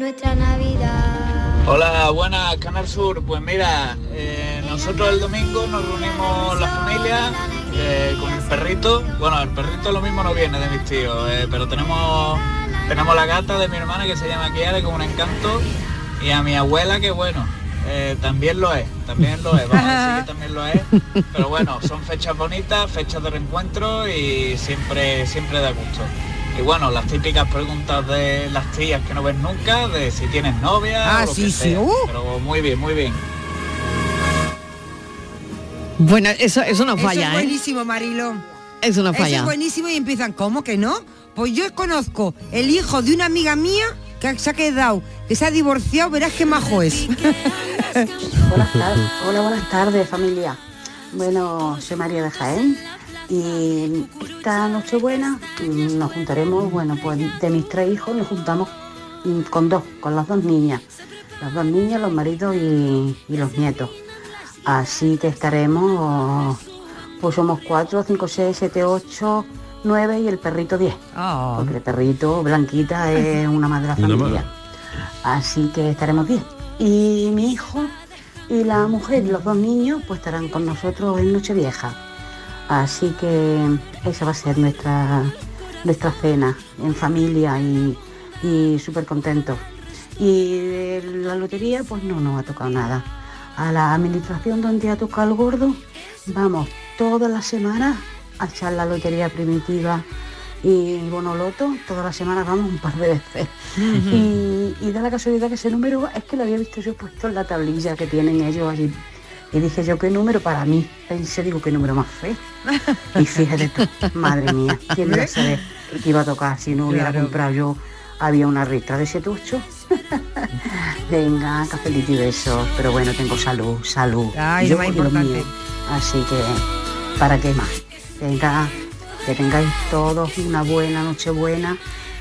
nuestra Navidad. Hola, buenas, Canal Sur. Pues mira, eh, nosotros el domingo nos reunimos la familia eh, con el perrito. Bueno, el perrito lo mismo no viene de mis tíos, eh, pero tenemos tenemos la gata de mi hermana que se llama Kiara, con un encanto, y a mi abuela que bueno, también lo es, también lo es, vamos a decir que también lo es. Pero bueno, son fechas bonitas, fechas de reencuentro y siempre, siempre da gusto. Y bueno, las típicas preguntas de las tías que no ves nunca, de si tienes novia Ah, o lo sí, que sí, sea. uh. Pero muy bien, muy bien. Bueno, eso, eso no Eso falla, es ¿eh? buenísimo, Marilo. Eso no Eso falla. es buenísimo y empiezan, ¿cómo que no? Pues yo conozco el hijo de una amiga mía que se ha quedado, que se ha divorciado, verás qué majo es. Buenas tardes, hola, buenas tardes familia. Bueno, soy María de Jaén y esta Nochebuena mm, nos juntaremos, bueno, pues de mis tres hijos nos juntamos mm, con dos, con las dos niñas. Las dos niñas, los maridos y, y los nietos. Así que estaremos, pues somos cuatro, cinco, seis, siete, ocho, nueve y el perrito diez. Porque el perrito, Blanquita, es una más de la familia. Así que estaremos bien. Y mi hijo y la mujer y los dos niños pues estarán con nosotros en Nochevieja. Así que esa va a ser nuestra, nuestra cena en familia y, y súper contentos. Y de la lotería pues no nos ha tocado nada. A la administración donde ha tocado el gordo, vamos todas las semanas a echar la lotería primitiva y Bonoloto, todas las semanas vamos un par de veces. y, y da la casualidad que ese número es que lo había visto yo puesto en la tablilla que tienen ellos allí Y dije yo, ¿qué número para mí? Pensé, digo, ¿qué número más feo? Y fíjate tú, madre mía, ¿quién iba a saber que iba a tocar si no hubiera Claro. comprado yo? Había una ristra de setucho. Venga, cafelito y besos. Pero bueno, tengo salud, salud. Ay, yo y lo importante. mío. Así que, ¿para qué más? Venga, que tengáis todos una buena noche buena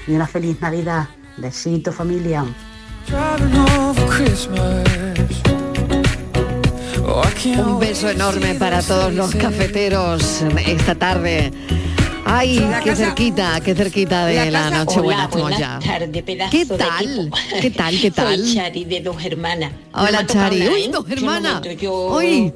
y una feliz Navidad. Besito familia. Un beso enorme para todos los cafeteros esta tarde. Ay, La qué cerquita, qué cerquita de la, noche buena Hola, buenas ya. tardes, pedazo ¿Qué tal? ¿Qué tal? ¿Qué tal? Soy Chari de dos hermanas. No Hola, no hermanas. Uy,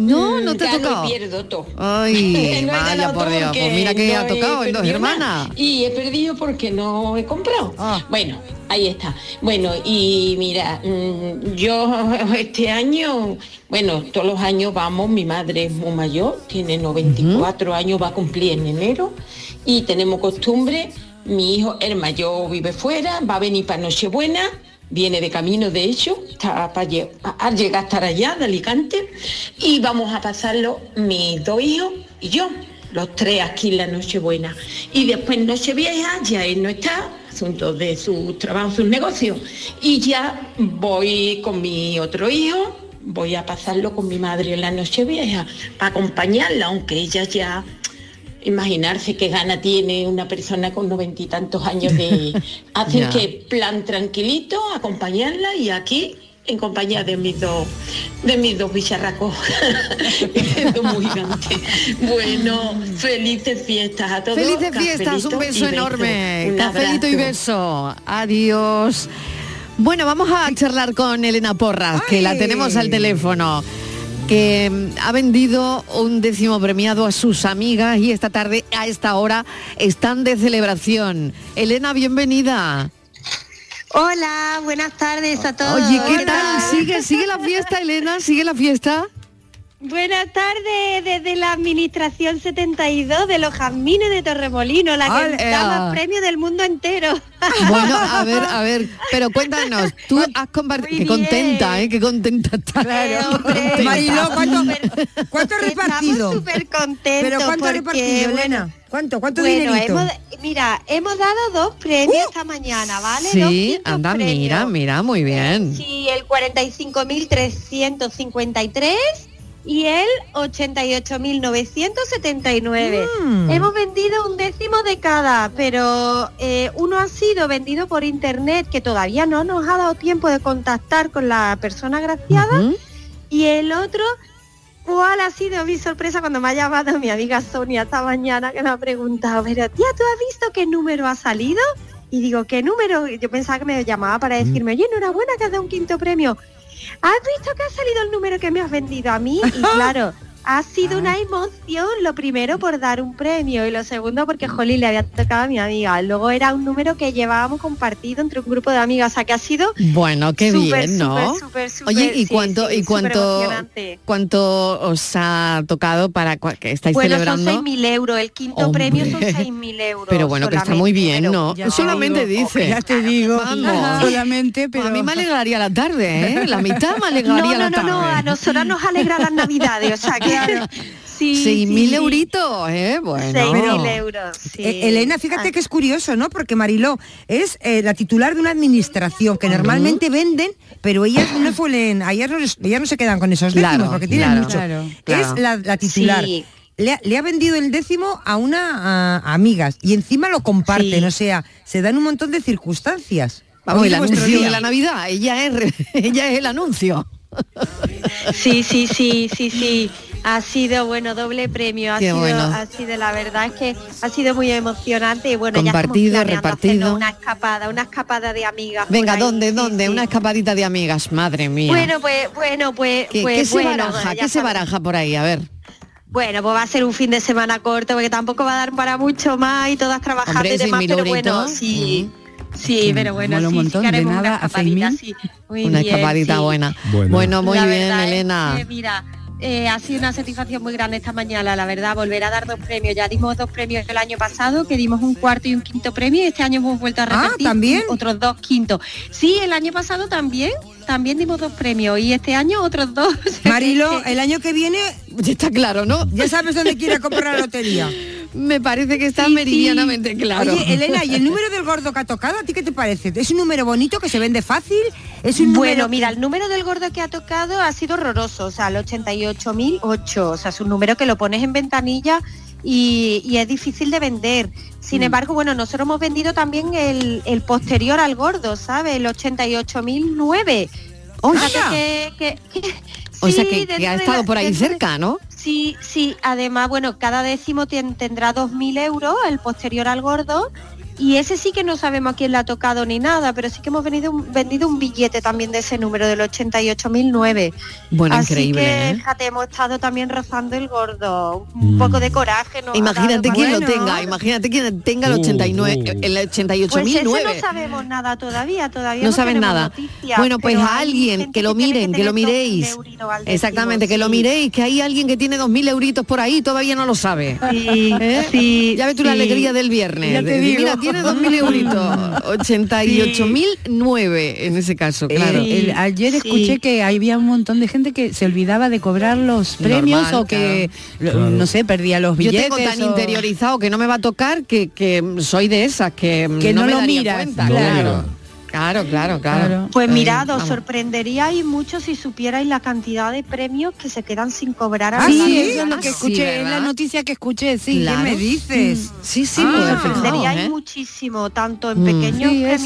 no, no te ha tocado. pierdo todo. Ay, No vaya por Dios. Pues mira que no ha tocado en dos nada. hermanas. Y he perdido porque no he comprado. Bueno, ahí está. Bueno, y mira, mm, yo este año, bueno, todos los años vamos, mi madre es muy mayor, tiene 94 años, va a cumplir en enero, y tenemos costumbre, mi hijo, el mayor vive fuera, va a venir para Nochebuena, viene de camino de hecho, está para llegar a estar allá de Alicante, y vamos a pasarlo mis dos hijos y yo, los tres aquí en la Nochebuena. Y después Nochevieja, ya él no está, asuntos de su trabajo, sus negocios. Y ya voy con mi otro hijo, voy a pasarlo con mi madre en la Nochevieja, para acompañarla, aunque ella ya imaginarse qué gana tiene una persona con noventa y tantos años de hacer Ya. que plan tranquilito, acompañarla y aquí en compañía de mis dos de mis dos bicharracos muy. Bueno, felices fiestas a todos. Felices fiestas, un beso enorme. Un Cafelito y beso. Adiós. Bueno, vamos a charlar con Elena Porras, que la tenemos al teléfono, que mm, ha vendido un décimo premiado a sus amigas y esta tarde, a esta hora, están de celebración. Elena, bienvenida. Hola, buenas tardes a todos. Oye, ¿qué tal? ¿Sigue, sigue la fiesta, Elena? ¿Sigue la fiesta? Buenas tardes desde la Administración 72 de los Jazmines de Torremolino, la que Ole. da más premios del mundo entero. Bueno, a ver, a ver, pero cuéntanos, tú has compartido, qué contenta, ¿eh? Qué contenta estás. Contenta. Mariló, ¿cuánto, cuánto has repartido? súper contentos ¿Pero cuánto porque, repartido, bueno, Elena? ¿Cuánto? ¿Cuánto bueno, dinerito? hemos, mira, hemos dado dos premios esta mañana, ¿vale? Dos Sí, anda, premios. mira, mira, muy bien. Sí, el 45.353 y el 88.979. Mm. Hemos vendido un décimo de cada, pero eh, uno ha sido vendido por internet, que todavía no nos ha dado tiempo de contactar con la persona agraciada, y el otro... ¿Cuál ha sido mi sorpresa cuando me ha llamado mi amiga Sonia esta mañana que me ha preguntado, pero tía, ¿tú has visto qué número ha salido? Y digo, ¿qué número? Yo pensaba que me llamaba para decirme, oye, enhorabuena que has dado un quinto premio. ¿Has visto que ha salido el número que me has vendido a mí? Y claro, ha sido una emoción, lo primero por dar un premio y lo segundo porque Jolly le había tocado a mi amiga. Luego era un número que llevábamos compartido entre un grupo de amigas, o sea que ha sido Bueno, qué súper, bien, ¿no? Oye, ¿y sí, cuánto sí, y cuánto cuánto os ha tocado para que estáis Bueno, celebrando? son 6.000 euros, el quinto Hombre. premio son 6.000 euros. Pero bueno, que está muy bien, ¿no? ya te Solamente digo, dice. ya te digo, Vamos. solamente, A mí me alegraría la tarde, ¿eh? La mitad me No, alegraría no, la no, tarde. no, a nosotras nos alegra las navidades, o sea que... Sí, Seis sí, mil sí. euritos, ¿eh? Bueno. 6.000 euros, sí. Eh, Elena, fíjate que es curioso, ¿no? Porque Mariló es eh, la titular de una administración que normalmente venden, pero ellas no suelen, ellas no, ellas no se quedan con esos décimos Claro, porque tienen claro, mucho. claro, claro. Es la, la titular. Sí. Le, ha- le ha vendido el décimo a una a- a amigas y encima lo comparten, o sea, se dan un montón de circunstancias. Vamos, Hoy el anuncio día. de la Navidad, ella es, ella es el anuncio. Sí, sí, sí, sí, sí. Ha sido bueno doble premio, ha Qué sido, bueno. ha sido la verdad es que ha sido muy emocionante y bueno Compartido, ya repartido. una escapada, una escapada de amigas. Venga, ahí, ¿dónde, sí, dónde? sí. Una escapadita de amigas, madre mía. Bueno, pues, bueno, pues, ¿Qué, pues qué se bueno, baraja? ya ¿Qué se baraja por ahí? A ver. Bueno, pues va a ser un fin de semana corto porque tampoco va a dar para mucho más y todas trabajando Hombre, y demás, 6.000 pero bueno, sí. Sí, pero bueno, un sí, sí montón, que de haremos una nada a escapadita, 6.000. sí. Muy Una bien, escapadita sí. buena. Bueno. Bueno, muy La bien, verdad es Elena. que, mira, eh, ha sido una satisfacción muy grande esta mañana, la verdad, volver a dar dos premios. Ya dimos dos premios el año pasado, que dimos un cuarto y un quinto premio, y este año hemos vuelto a Ah, repetir ¿también? otros dos quintos. Sí, el año pasado también, también dimos dos premios, y este año otros dos. Marilo, el año que viene Ya está claro, ¿no? ya sabes dónde quiere comprar la lotería. Me parece que está meridianamente claro. Oye, Elena, ¿y el número del gordo que ha tocado, a ti qué te parece? ¿Es un número bonito que se vende fácil? ¿Es un Bueno, número mira, el número del gordo que ha tocado ha sido horroroso, o sea, el 88.008, o sea, es un número que lo pones en ventanilla y, y es difícil de vender. Sin Mm. embargo, bueno, nosotros hemos vendido también el, el posterior al gordo, ¿sabes? El 88.009. O sea, que, que- que- O sea, sí, que, ha estado la- por ahí dentro cerca, ¿no? Sí, sí, además, bueno, cada décimo tien- tendrá 2.000 euros, el posterior al gordo, y ese sí que no sabemos a quién le ha tocado ni nada, pero sí que hemos venido un- vendido un billete también de ese número, del 88.009. Bueno, Así increíble, que, ¿eh? fíjate, hemos estado también rozando el gordo, un poco de coraje. nos ha Imagínate quién lo tenga, imagínate quién tenga el 89, el Pues 88.009. ese no sabemos nada todavía, todavía no no, saben nada. noticias, bueno, pues a alguien que lo miren, que, lo tener 2.000 miréis. Exactamente, que lo miréis, que hay alguien que tiene 2.000 euritos por ahí y todavía no lo sabe. Sí, ¿Eh? sí, ya ves tú la alegría del viernes. Ya te de decir, digo. Mira, tiene 2.000 euritos. 88.009 en ese caso, claro. Eh, el- ayer escuché que había un montón de gente que se olvidaba de cobrar los premios Normal, o que, Claro. no sé, perdía los Yo billetes. tengo tan o- interiorizado que no me va a tocar que, que soy de esas, que, Que no me lo daría miras, cuenta, no lo claro. miras. Claro, claro, claro. Pues Ay, mirad, os sorprenderíais mucho si supierais la cantidad de premios que se quedan sin cobrar a Ah, sí, eso del es lo año. que escuché, es la noticia que escuché, sí. Claro. ¿Qué me dices? Sí, sí, Ah, pues, Os sorprenderíais fijaos, ¿eh? muchísimo, tanto en Mm. pequeños Sí, es.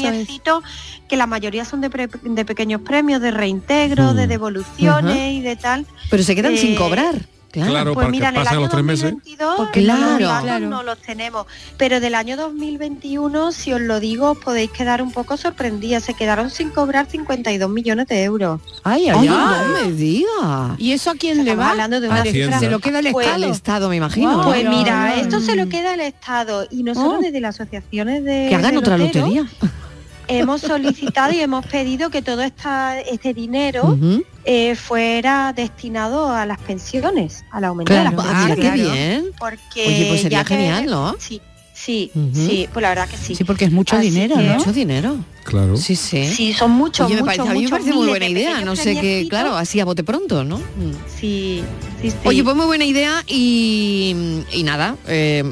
que la mayoría son de, pre- de pequeños premios, de reintegro, de devoluciones Ajá. y de tal. Pero se quedan sin Eh, cobrar. Claro, Claro, pues para mira, que en el año los tres meses. 2022 Porque los claro. Claro. no los tenemos, pero del año 2021, si os lo digo, os podéis quedar un poco sorprendidas. Se quedaron sin cobrar 52 millones de euros. Ay, ay, Ay, no me diga. ¿Y eso a quién le va? hablando de una. Se lo queda el Pues- Al Estado. Estado, me imagino. Wow. ¿no? Pues mira, esto se lo queda el Estado y nosotros Oh. desde las asociaciones de Que hagan de otra lotería. hemos solicitado y hemos pedido que todo esta, este dinero eh, fuera destinado a las pensiones, al aumento Claro. de las Ah, pensiones. qué bien. Porque Oye, pues sería ya que- genial, ¿no? Sí, sí, sí, pues la verdad que sí. Sí, porque es mucho Así dinero, que- ¿no? Mucho dinero. Claro. Sí, sí. Sí, son muchos, Oye, me muchos, parece, a mí me muchos parece muy buena de idea. No sé qué, claro, así a bote pronto, ¿no? Mm. Sí, sí, sí. Oye, pues muy buena idea y, y nada, eh,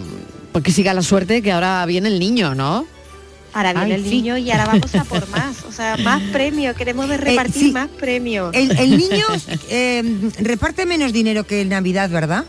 pues que siga la suerte que ahora viene el niño, ¿no? Ahora viene Ay, el sí. niño y ahora vamos a por más. O sea, más premios. Queremos de repartir sí. más premios. El, el niño eh, reparte menos dinero que en Navidad, ¿verdad?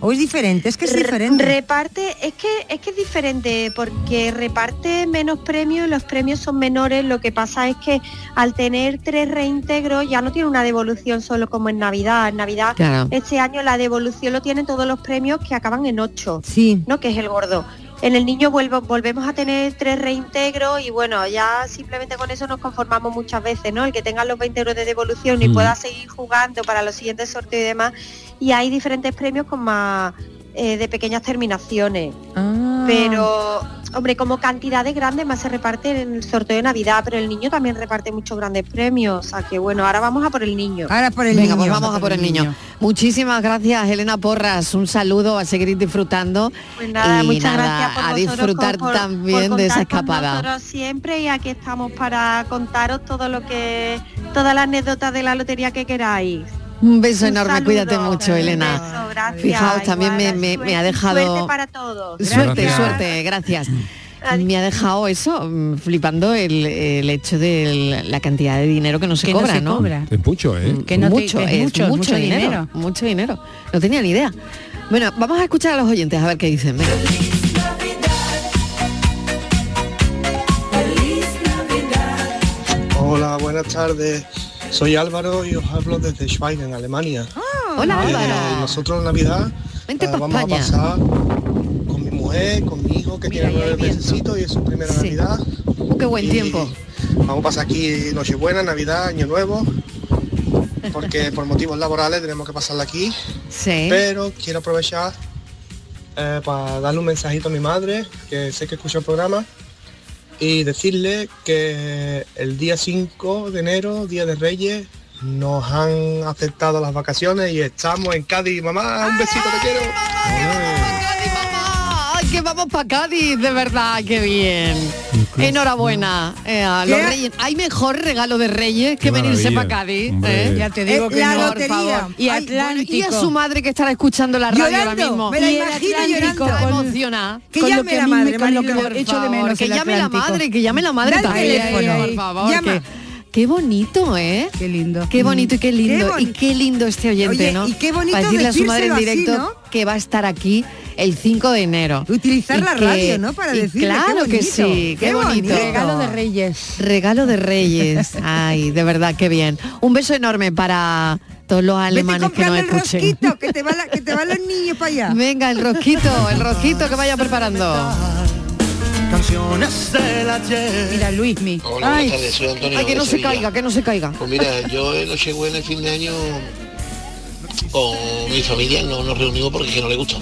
¿O es diferente? Es que es Re- diferente. Reparte, es que es que es diferente porque reparte menos premios, los premios son menores, lo que pasa es que al tener tres reintegros ya no tiene una devolución solo como en Navidad. En Navidad Claro. este año la devolución lo tienen todos los premios que acaban en 8, Sí. ¿no? Que es el gordo. En el niño vuelvo- volvemos a tener tres reintegros y bueno, ya simplemente con eso nos conformamos muchas veces, ¿no? El que tenga los 20 euros de devolución y Mm. pueda seguir jugando para los siguientes sorteos y demás. Y hay diferentes premios con más eh, de pequeñas terminaciones. Ah. Pero, hombre, como cantidades grandes más se reparte en el sorteo de Navidad, pero el niño también reparte muchos grandes premios. O sea que bueno, ahora vamos a por el niño. Ahora por el Venga, niño. pues vamos a por el niño. Muchísimas gracias, Elena Porras. Un saludo a seguir disfrutando. Pues nada, y muchas nada, gracias por a disfrutar por- también por de esa con escapada. nosotros siempre y aquí estamos para contaros todo lo que, todas las anécdotas de la lotería que queráis. Un beso Un enorme, saludo. cuídate mucho, Elena. beso, gracias, Fijaos, también me, igual, me- suerte- me ha dejado... Suerte para todos. Suerte, Gracias. suerte, gracias. Me ha dejado eso, mm, flipando el, el hecho de la cantidad de dinero que no se Que no cobra, se ¿no? cobra. Es mucho, ¿eh? Que no mucho, es mucho, es mucho, mucho dinero, dinero. mucho dinero. No tenía ni idea. Bueno, vamos a escuchar a los oyentes a ver qué dicen. Venga. Hola, buenas tardes. Soy Álvaro y os hablo desde Schweig, en Alemania. Hola, Eh, Álvaro. nosotros en Navidad Vente eh, vamos España. a pasar con mi mujer, con mi hijo que tiene nueve meses y es su primera Sí. Navidad. Uh, qué buen Y tiempo. Vamos a pasar aquí Nochebuena, Navidad, Año Nuevo, porque por motivos laborales tenemos que pasarla aquí. Sí. Pero quiero aprovechar eh, para darle un mensajito a mi madre, que sé que escucha el programa, y decirle que el día 5 de enero, Día de Reyes, nos han aceptado las vacaciones y estamos en Cádiz. Mamá, un besito, te quiero. ¡Ay, que vamos para Cádiz! De verdad, qué bien. Enhorabuena eh, a los reyes. ¿Hay mejor regalo de reyes que venirse para Cádiz? eh? Ya te digo Eh, que la no, por lotería. favor. Y Ay, Bueno, y a su madre que estará escuchando la radio ahora Llorando, mismo. me la imagino llorando. Emocionada. Que con llame que la madre, con lo que Mariló. me echo de Por menos que llame la madre, que llame la madre también, por favor. Llama. que- qué bonito, ¿eh? Qué lindo. Qué bonito y qué lindo. Qué y qué lindo este oyente, Oye, ¿no? y qué bonito Para decirle a su madre en decírselo así, directo ¿no? que va a estar aquí el 5 de enero. Utilizar Y la que- radio, ¿no? Para y decirle, qué Claro que bonito, sí, qué, qué bonito. bonito. Regalo de Reyes. Regalo de Reyes. Ay, de verdad, qué bien. Un beso enorme para todos los Vete alemanes que el escuchen. rosquito, que te, va la- que te van los niños para allá. Venga, el rosquito, el rosquito que vaya preparando. Canciones del ayer. Mira, Luismi. Hola, buenas tardes, soy Antonio Ay, que de no se Sevilla. caiga, que no se caiga. Pues mira, yo en Nochebuena, el fin de año, con mi familia no nos reunimos porque es que no le gusta.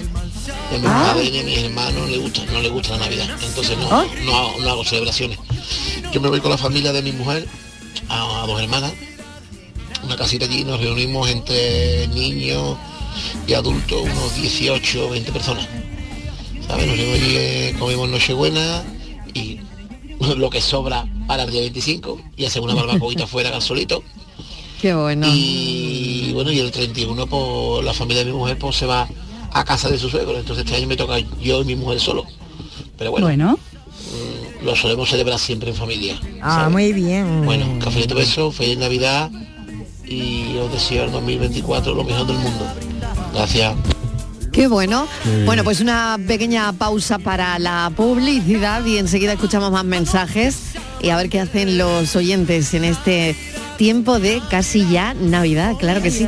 A mi Ah. padre ni a mis hermanos le gusta, no le gusta la Navidad. Entonces no, Ah. no, hago, no hago celebraciones. Yo me voy con la familia de mi mujer, a, a dos hermanas, una casita allí, nos reunimos entre niños y adultos, unos 18 o 20 personas. ¿Sabes? Nos reunimos allí, eh, comemos Nochebuena y lo que sobra para el día 25 y hacemos una barbacoita fuera al solito. Qué bueno. Y bueno, y el 31 pues la familia de mi mujer pues se va a casa de su suegro. Entonces este año me toca yo y mi mujer solo. Pero bueno, Bueno, mm, lo solemos celebrar siempre en familia. Ah, ¿sabes? muy bien. Bueno, cafelito beso, feliz Navidad y os deseo el 2024 lo mejor del mundo. Gracias. Qué bueno. Bueno, pues una pequeña pausa para la publicidad y enseguida escuchamos más mensajes y a ver qué hacen los oyentes en este tiempo de casi ya Navidad, claro que sí.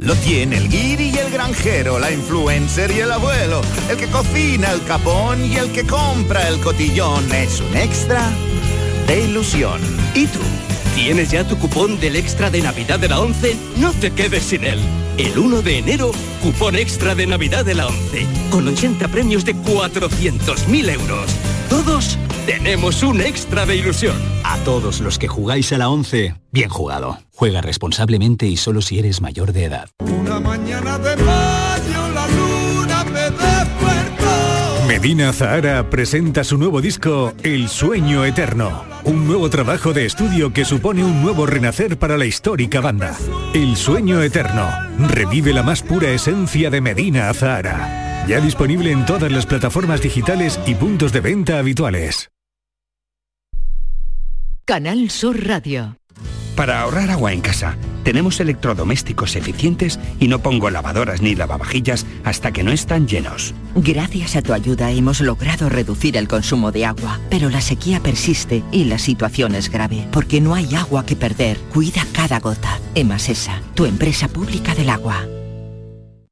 Lo tiene el guiri y el granjero, la influencer y el abuelo, el que cocina el capón y el que compra el cotillón. Es un extra de ilusión. ¿Y tú? ¿Tienes ya tu cupón del extra de Navidad de la 11? No te quedes sin él. El 1 de enero, cupón extra de Navidad de la 11, con 80 premios de 400.000 euros. Todos tenemos un extra de ilusión. A todos los que jugáis a la 11, bien jugado. Juega responsablemente y solo si eres mayor de edad. Una mañana de mayo la luna me despertó. Medina Zahara presenta su nuevo disco El Sueño Eterno, un nuevo trabajo de estudio que supone un nuevo renacer para la histórica banda. El Sueño Eterno revive la más pura esencia de Medina Zahara. Ya disponible en todas las plataformas digitales y puntos de venta habituales. Canal Sur Radio. Para ahorrar agua en casa, tenemos electrodomésticos eficientes y no pongo lavadoras ni lavavajillas hasta que no están llenos. Gracias a tu ayuda hemos logrado reducir el consumo de agua, pero la sequía persiste y la situación es grave, porque no hay agua que perder. Cuida cada gota. Emasesa, tu empresa pública del agua.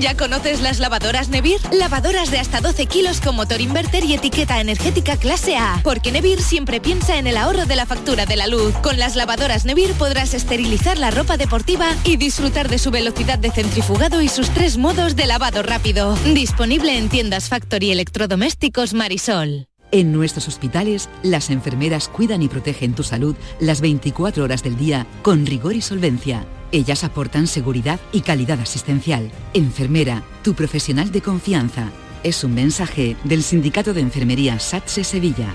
¿Ya conoces las lavadoras Nevir? Lavadoras de hasta 12 kilos con motor inverter y etiqueta energética clase A. Porque Nevir siempre piensa en el ahorro de la factura de la luz. Con las lavadoras Nevir podrás esterilizar la ropa deportiva y disfrutar de su velocidad de centrifugado y sus tres modos de lavado rápido. Disponible en tiendas Factory Electrodomésticos Marisol. En nuestros hospitales, las enfermeras cuidan y protegen tu salud las 24 horas del día con rigor y solvencia. Ellas aportan seguridad y calidad asistencial. Enfermera, tu profesional de confianza. Es un mensaje del Sindicato de Enfermería SATSE Sevilla.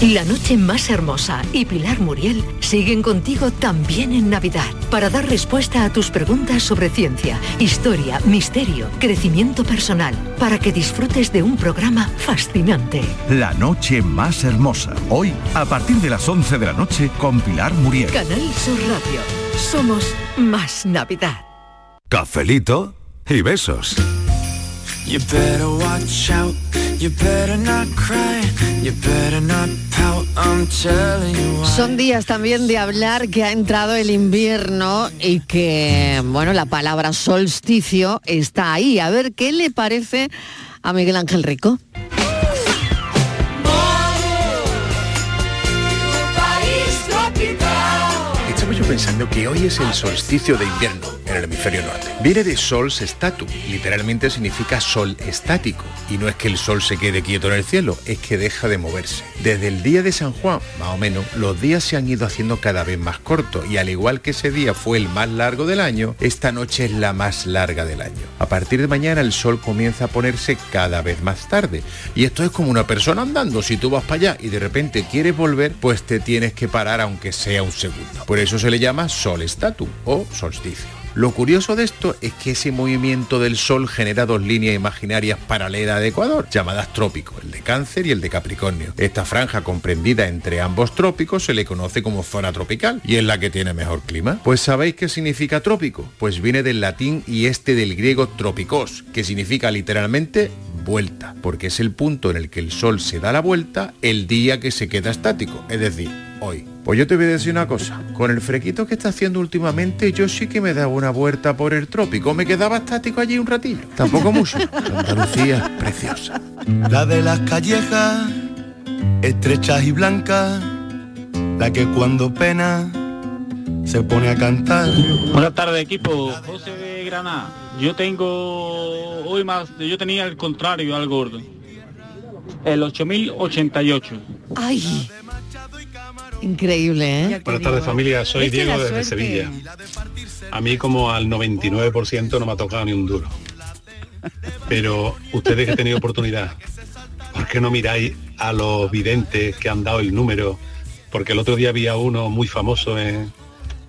La noche más hermosa y Pilar Muriel siguen contigo también en Navidad para dar respuesta a tus preguntas sobre ciencia, historia, misterio, crecimiento personal, para que disfrutes de un programa fascinante. La noche más hermosa. Hoy, a partir de las 11 de la noche, con Pilar Muriel. Canal Sur Radio. Somos más Navidad. Cafelito y besos. You better watch out. You better not cry. You better not. I'm telling you. Son días también de hablar que ha entrado el invierno y que, bueno, la palabra solsticio está ahí. A ver qué le parece a Miguel Ángel Rico. Pensando que hoy es el solsticio de invierno en el hemisferio norte. Viene de sols statu, literalmente significa sol estático. Y no es que el sol se quede quieto en el cielo, es que deja de moverse. Desde el día de San Juan, más o menos, los días se han ido haciendo cada vez más cortos y al igual que ese día fue el más largo del año, esta noche es la más larga del año. A partir de mañana el sol comienza a ponerse cada vez más tarde. Y esto es como una persona andando. Si tú vas para allá y de repente quieres volver, pues te tienes que parar aunque sea un segundo. Por eso se le llama sol statu o solsticio. Lo curioso de esto es que ese movimiento del Sol genera dos líneas imaginarias paralelas de Ecuador, llamadas trópicos, el de Cáncer y el de Capricornio. Esta franja comprendida entre ambos trópicos se le conoce como zona tropical y es la que tiene mejor clima. Pues ¿sabéis qué significa trópico? Pues viene del latín y este del griego tropicos, que significa literalmente vuelta, porque es el punto en el que el Sol se da la vuelta el día que se queda estático, es decir, hoy. Pues yo te voy a decir una cosa, con el frequito que está haciendo últimamente yo sí que me daba una vuelta por el trópico, me quedaba estático allí un ratillo, tampoco mucho. Andalucía es preciosa. La de las callejas, estrechas y blancas, la que cuando pena se pone a cantar. Buenas tardes equipo, José de Granada. Yo tengo hoy más, yo tenía el contrario al gordo. El 8088. ¡Ay! Increíble, ¿eh? Buenas tardes familia, soy Es que Diego desde. Sevilla. A mí como al 99% no me ha tocado ni un duro. Pero ustedes que han tenido oportunidad, ¿por qué no miráis a los videntes que han dado el número? Porque el otro día había uno muy famoso en,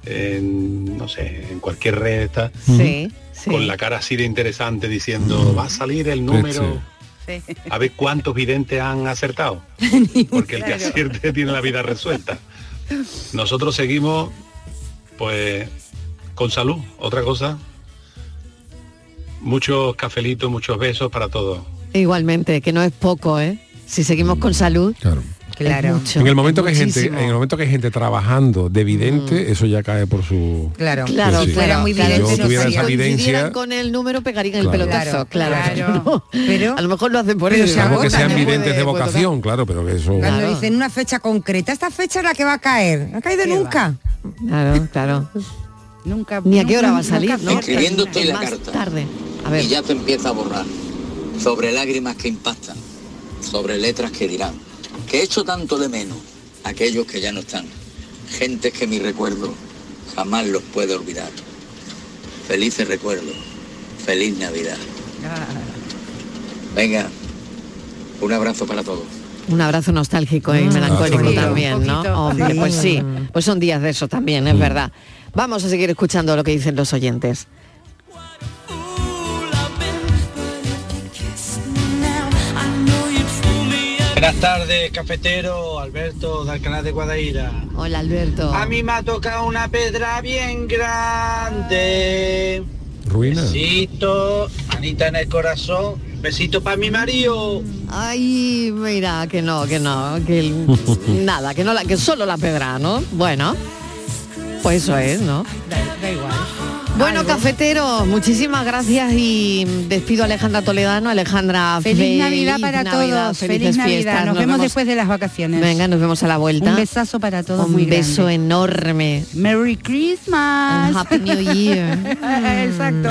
en, no sé, en cualquier red esta, Sí, con la cara así de interesante diciendo, va a salir el número. A ver cuántos videntes han acertado. Porque el que acierte tiene la vida resuelta. Nosotros seguimos, pues, con salud. Otra cosa, muchos cafelitos, muchos besos para todos. Igualmente, que no es poco, ¿eh? Si seguimos con salud. Claro. Claro. En el momento que hay gente, en el momento que hay gente trabajando de vidente, eso ya cae por su Claro, Claro, sí. claro, muy Si vidente, tuviera esa Si evidencia, coincidieran con el número pegarían el Claro. pelotazo, claro. Claro. Pero, a lo mejor lo hacen por eso. que sean ¿no? videntes de Puede- puede vocación, claro, pero que eso Cuando dicen una fecha concreta, esta fecha es la que va a caer. No ha caído nunca. Claro, claro. Nunca. Ni a qué hora va a salir, nunca ¿no? estoy la Más carta. tarde. A ver. Y ya te empieza a borrar. Sobre lágrimas que impactan. Sobre letras que dirán. Que he hecho tanto de menos. Aquellos que ya no están. Gentes que mi recuerdo jamás los puede olvidar. Felices recuerdos. Feliz Navidad. Venga. Un abrazo para todos. Un abrazo nostálgico y melancólico bonito, también, ¿no? Hombre, pues sí. Pues son días de eso también, es verdad. Vamos a seguir escuchando lo que dicen los oyentes. Buenas tardes, cafetero, Alberto de Alcalá de Guadaira. Hola, Alberto. A mí me ha tocado una pedra bien grande. ruina. Besito, manita en el corazón. Besito para mi marido. Ay, mira, que no, que no, que nada, que no la, que solo la pedra, ¿no? Bueno, pues eso es, ¿no? Da, da igual. Bueno, cafetero, muchísimas gracias y despido a Alejandra Toledano. Alejandra, Feliz, Navidad para Navidad, todos. felices Feliz Navidad. fiestas. Nos, vemos, después de las vacaciones. Venga, nos vemos a la vuelta. Un besazo para todos. Un muy beso grande. enorme. Merry Christmas. Happy New Year. Exacto.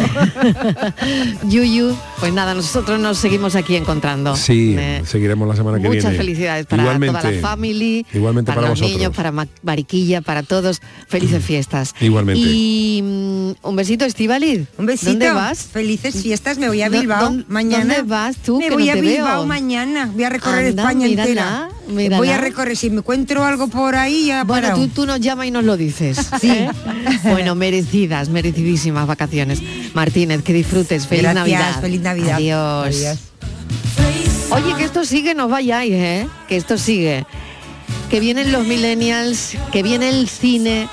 Yuyu, pues nada, nosotros nos seguimos aquí encontrando. Sí, Eh, seguiremos la semana que viene. Muchas felicidades para Igualmente. toda la family, Igualmente para los vosotros. niños, para Ma- Mariquilla, para todos. Felices fiestas. Igualmente. Y mm, un besito, Estivaliz. Un besito. ¿Dónde vas? Felices fiestas, me voy a ¿Dó- Bilbao dónde- mañana. dónde vas tú, Me que voy no a te Bilbao veo? mañana. Voy a recorrer Anda, España mírala, entera. mírala. Voy a recorrer, si me encuentro algo por ahí ya Bueno, tú, tú nos llamas y nos lo dices. ¿eh? bueno, merecidas, merecidísimas vacaciones. Martínez, que disfrutes. Feliz Gracias, Navidad. feliz Navidad. Adiós. Adiós. Oye, que esto sigue, no vayáis, ¿eh? Que esto sigue. Que vienen los millennials, que viene el cine.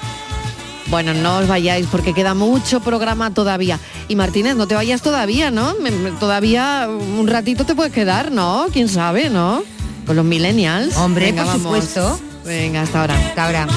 Bueno, no os vayáis porque queda mucho programa todavía. Y Martínez, no te vayas todavía, ¿no? Me- me- todavía un ratito te puedes quedar, ¿no? ¿Quién sabe, no? Con los millennials. Hombre, Venga, por vamos. supuesto. Venga, hasta ahora. Hasta ahora.